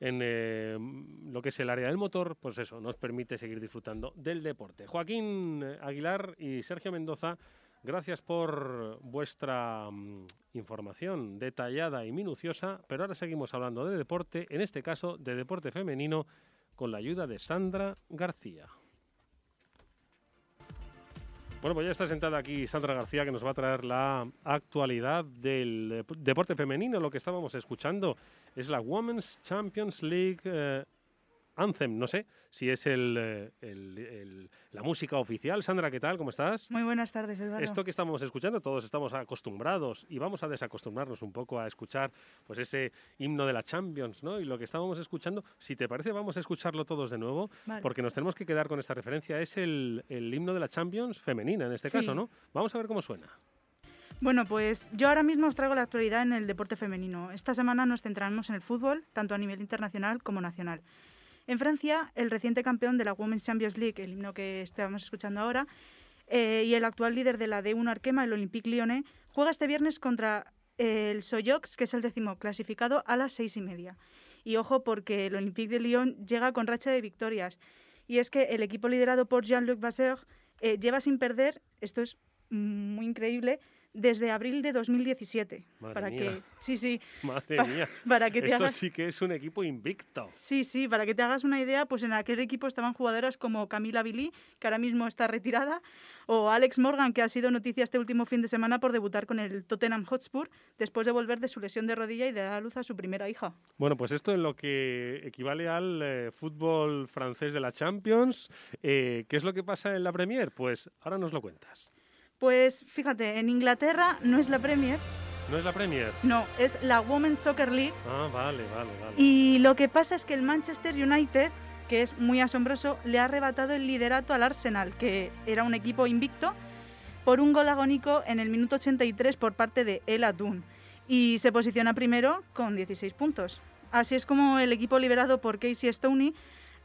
en eh, lo que es el área del motor, pues eso, nos permite seguir disfrutando del deporte. Joaquín eh, Aguilar y Sergio Mendoza, gracias por vuestra mm, información detallada y minuciosa, pero ahora seguimos hablando de deporte, en este caso de deporte femenino, con la ayuda de Sandra García. Bueno, pues ya está sentada aquí Sandra García que nos va a traer la actualidad del dep- deporte femenino. Lo que estábamos escuchando es la Women's Champions League eh, Anthem. No sé si es el, eh, el- el- la música oficial. Sandra, ¿qué tal? ¿Cómo estás? Muy buenas tardes, Eduardo. Esto que estamos escuchando, todos estamos acostumbrados y vamos a desacostumbrarnos un poco a escuchar pues ese himno de la Champions, ¿no? Y lo que estábamos escuchando, si te parece, vamos a escucharlo todos de nuevo, Vale. porque nos tenemos que quedar con esta referencia. Es el, el himno de la Champions femenina, en este Sí. caso, ¿no? Vamos a ver cómo suena. Bueno, pues yo ahora mismo os traigo la actualidad en el deporte femenino. Esta semana nos centraremos en el fútbol, tanto a nivel internacional como nacional. En Francia, el reciente campeón de la Women's Champions League, el himno que estamos escuchando ahora, eh, y el actual líder de la D1 Arquema, el Olympique Lyonnais, juega este viernes contra el Soyox, que es el décimo clasificado, a las seis y media. Y ojo, porque el Olympique de Lyon llega con racha de victorias. Y es que el equipo liderado por Jean-Luc Vasseur eh, lleva sin perder, esto es muy increíble, desde abril de 2017. Madre para mía. que sí, sí. Madre pa- mía. Para que te Esto hagas sí que es un equipo invicto. Sí, sí, para que te hagas una idea, pues en aquel equipo estaban jugadoras como Camila Billy, que ahora mismo está retirada, o Alex Morgan, que ha sido noticia este último fin de semana por debutar con el Tottenham Hotspur después de volver de su lesión de rodilla y de dar a luz a su primera hija. Bueno, pues esto es lo que equivale al eh, fútbol francés de la Champions. Eh, ¿Qué es lo que pasa en la Premier? Pues ahora nos lo cuentas. Pues fíjate, en Inglaterra no es la Premier, ¿No es la Premier? no, es la Women's Soccer League. Ah, vale, vale, vale. Y lo que pasa es que el Manchester United, que es muy asombroso, le ha arrebatado el liderato al Arsenal, que era un equipo invicto, por un gol agónico en el minuto 83 por parte de El Atún. Y se posiciona primero con 16 puntos. Así es como el equipo liberado por Casey Stoney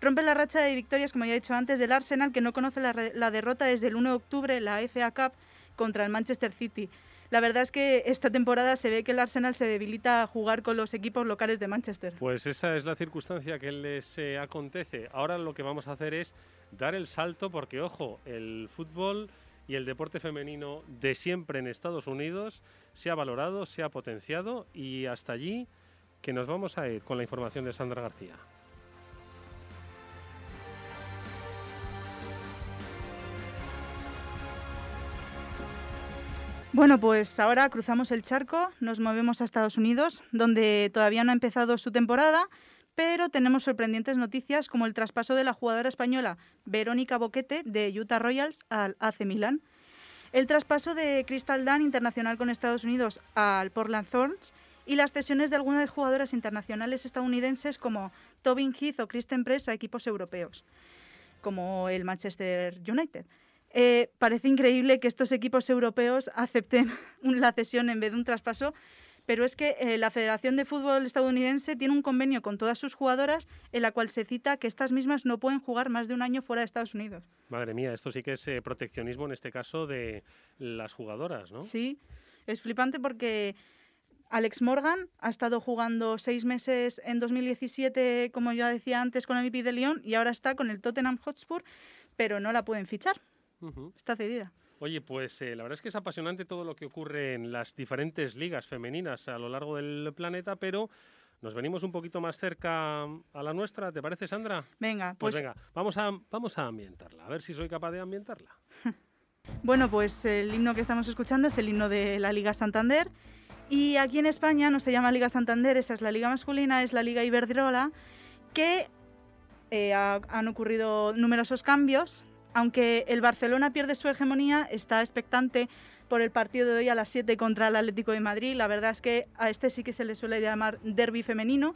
rompe la racha de victorias, como ya he dicho antes, del Arsenal, que no conoce la, la derrota desde el 1 de octubre la FA Cup contra el Manchester City. La verdad es que esta temporada se ve que el Arsenal se debilita a jugar con los equipos locales de Manchester. Pues esa es la circunstancia que les eh, acontece. Ahora lo que vamos a hacer es dar el salto porque, ojo, el fútbol y el deporte femenino de siempre en Estados Unidos se ha valorado, se ha potenciado y hasta allí que nos vamos a ir con la información de Sandra García. Bueno, pues ahora cruzamos el charco, nos movemos a Estados Unidos, donde todavía no ha empezado su temporada, pero tenemos sorprendentes noticias como el traspaso de la jugadora española Verónica Boquete de Utah Royals al AC Milan, el traspaso de Crystal Dunn internacional con Estados Unidos al Portland Thorns y las cesiones de algunas jugadoras internacionales estadounidenses como Tobin Heath o Kristen Press a equipos europeos, como el Manchester United. Eh, parece increíble que estos equipos europeos acepten la cesión en vez de un traspaso, pero es que eh, la Federación de Fútbol estadounidense tiene un convenio con todas sus jugadoras en la cual se cita que estas mismas no pueden jugar más de un año fuera de Estados Unidos. Madre mía, esto sí que es eh, proteccionismo en este caso de las jugadoras, ¿no? Sí, es flipante porque Alex Morgan ha estado jugando seis meses en 2017, como ya decía antes, con el IP de Lyon y ahora está con el Tottenham Hotspur, pero no la pueden fichar. Está cedida. Oye, pues eh, la verdad es que es apasionante todo lo que ocurre en las diferentes ligas femeninas a lo largo del planeta, pero nos venimos un poquito más cerca a la nuestra, ¿te parece, Sandra? Venga, Pues, pues, venga, vamos a, vamos a ambientarla, a ver si soy capaz de ambientarla. Bueno, pues el himno que estamos escuchando es el himno de la Liga Santander. Y aquí en España no se llama Liga Santander, esa es la Liga masculina, es la Liga Iberdrola, que eh, ha- han ocurrido numerosos cambios. Aunque el Barcelona pierde su hegemonía, está expectante por el partido de hoy a las 7 contra el Atlético de Madrid. La verdad es que a este sí que se le suele llamar derby femenino,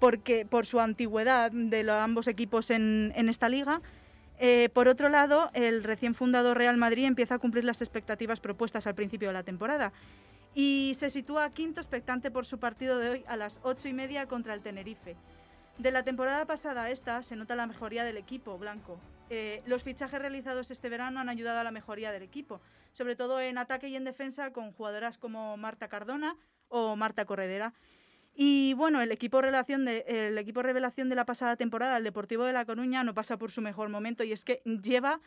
porque por su antigüedad de los, ambos equipos en, esta liga. Eh, por otro lado, el recién fundado Real Madrid empieza a cumplir las expectativas propuestas al principio de la temporada y se sitúa quinto expectante por su partido de hoy a las ocho y media contra el Tenerife. De la temporada pasada a esta se nota la mejoría del equipo blanco. Eh, los fichajes realizados este verano han ayudado a la mejoría del equipo, sobre todo en ataque y en defensa con jugadoras como Marta Cardona o Marta Corredera. Y bueno, el equipo, de, el equipo revelación de la pasada temporada, el Deportivo de La Coruña, no pasa por su mejor momento y es que lleva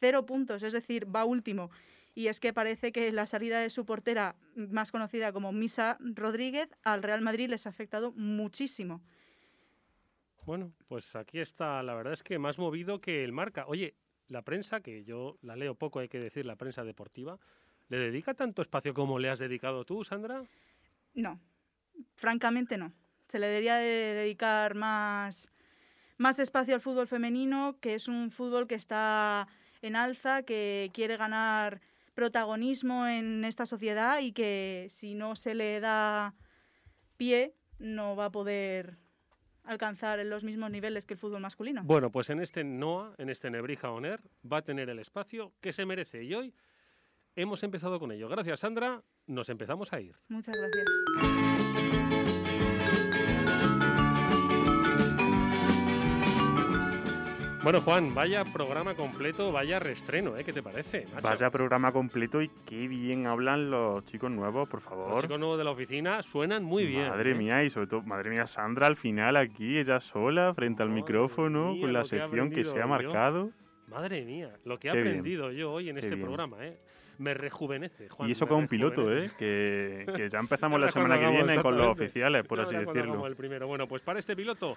cero puntos, es decir, va último. Y es que parece que la salida de su portera, más conocida como Misa Rodríguez, al Real Madrid les ha afectado muchísimo. Bueno, pues aquí está, la verdad es que más movido que el marca. Oye, la prensa, que yo la leo poco, hay que decir, la prensa deportiva, ¿le dedica tanto espacio como le has dedicado tú, Sandra? No, francamente no. Se le debería de dedicar más, más espacio al fútbol femenino, que es un fútbol que está en alza, que quiere ganar protagonismo en esta sociedad y que si no se le da pie no va a poder alcanzar los mismos niveles que el fútbol masculino. Bueno, pues en este NOA, en este Nebrija Oner, va a tener el espacio que se merece y hoy hemos empezado con ello. Gracias, Sandra. Nos empezamos a ir. Muchas gracias. Bueno, Juan, vaya programa completo, vaya reestreno, ¿eh? ¿Qué te parece? macho? Vaya programa completo y qué bien hablan los chicos nuevos, por favor. Los chicos nuevos de la oficina suenan muy bien. Madre ¿eh? mía, y sobre todo, madre mía, Sandra al final aquí, ella sola, frente al micrófono, mía, con la lo que sección que se ha marcado. Madre mía, lo que he Qué bien. aprendido yo hoy en Qué este bien. programa, ¿eh? Me rejuvenece, Juan. y eso con un piloto, ¿eh? Que, que ya empezamos la semana que viene con los oficiales, por Ya así decirlo. el primero. Bueno, pues para este piloto,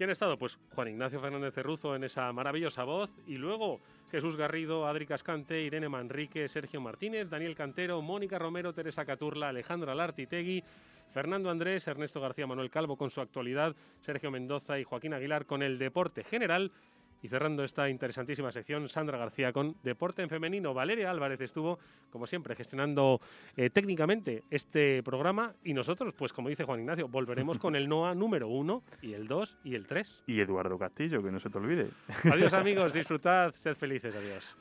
¿quién ha estado? Pues Juan Ignacio Fernández Cerruzo en esa maravillosa voz y luego Jesús Garrido, Adri Cascante, Irene Manrique, Sergio Martínez, Daniel Cantero, Mónica Romero, Teresa Caturla, Alejandra Lartitegui, Fernando Andrés, Ernesto García Manuel Calvo con su actualidad, Sergio Mendoza y Joaquín Aguilar con el deporte general. Y cerrando esta interesantísima sección, Sandra García con Deporte en Femenino. Valeria Álvarez estuvo, como siempre, gestionando eh, técnicamente este programa. Y nosotros, pues como dice Juan Ignacio, volveremos con el NOA número uno y el 2 y el 3. Y Eduardo Castillo, que no se te olvide. Adiós amigos, disfrutad, sed felices, adiós.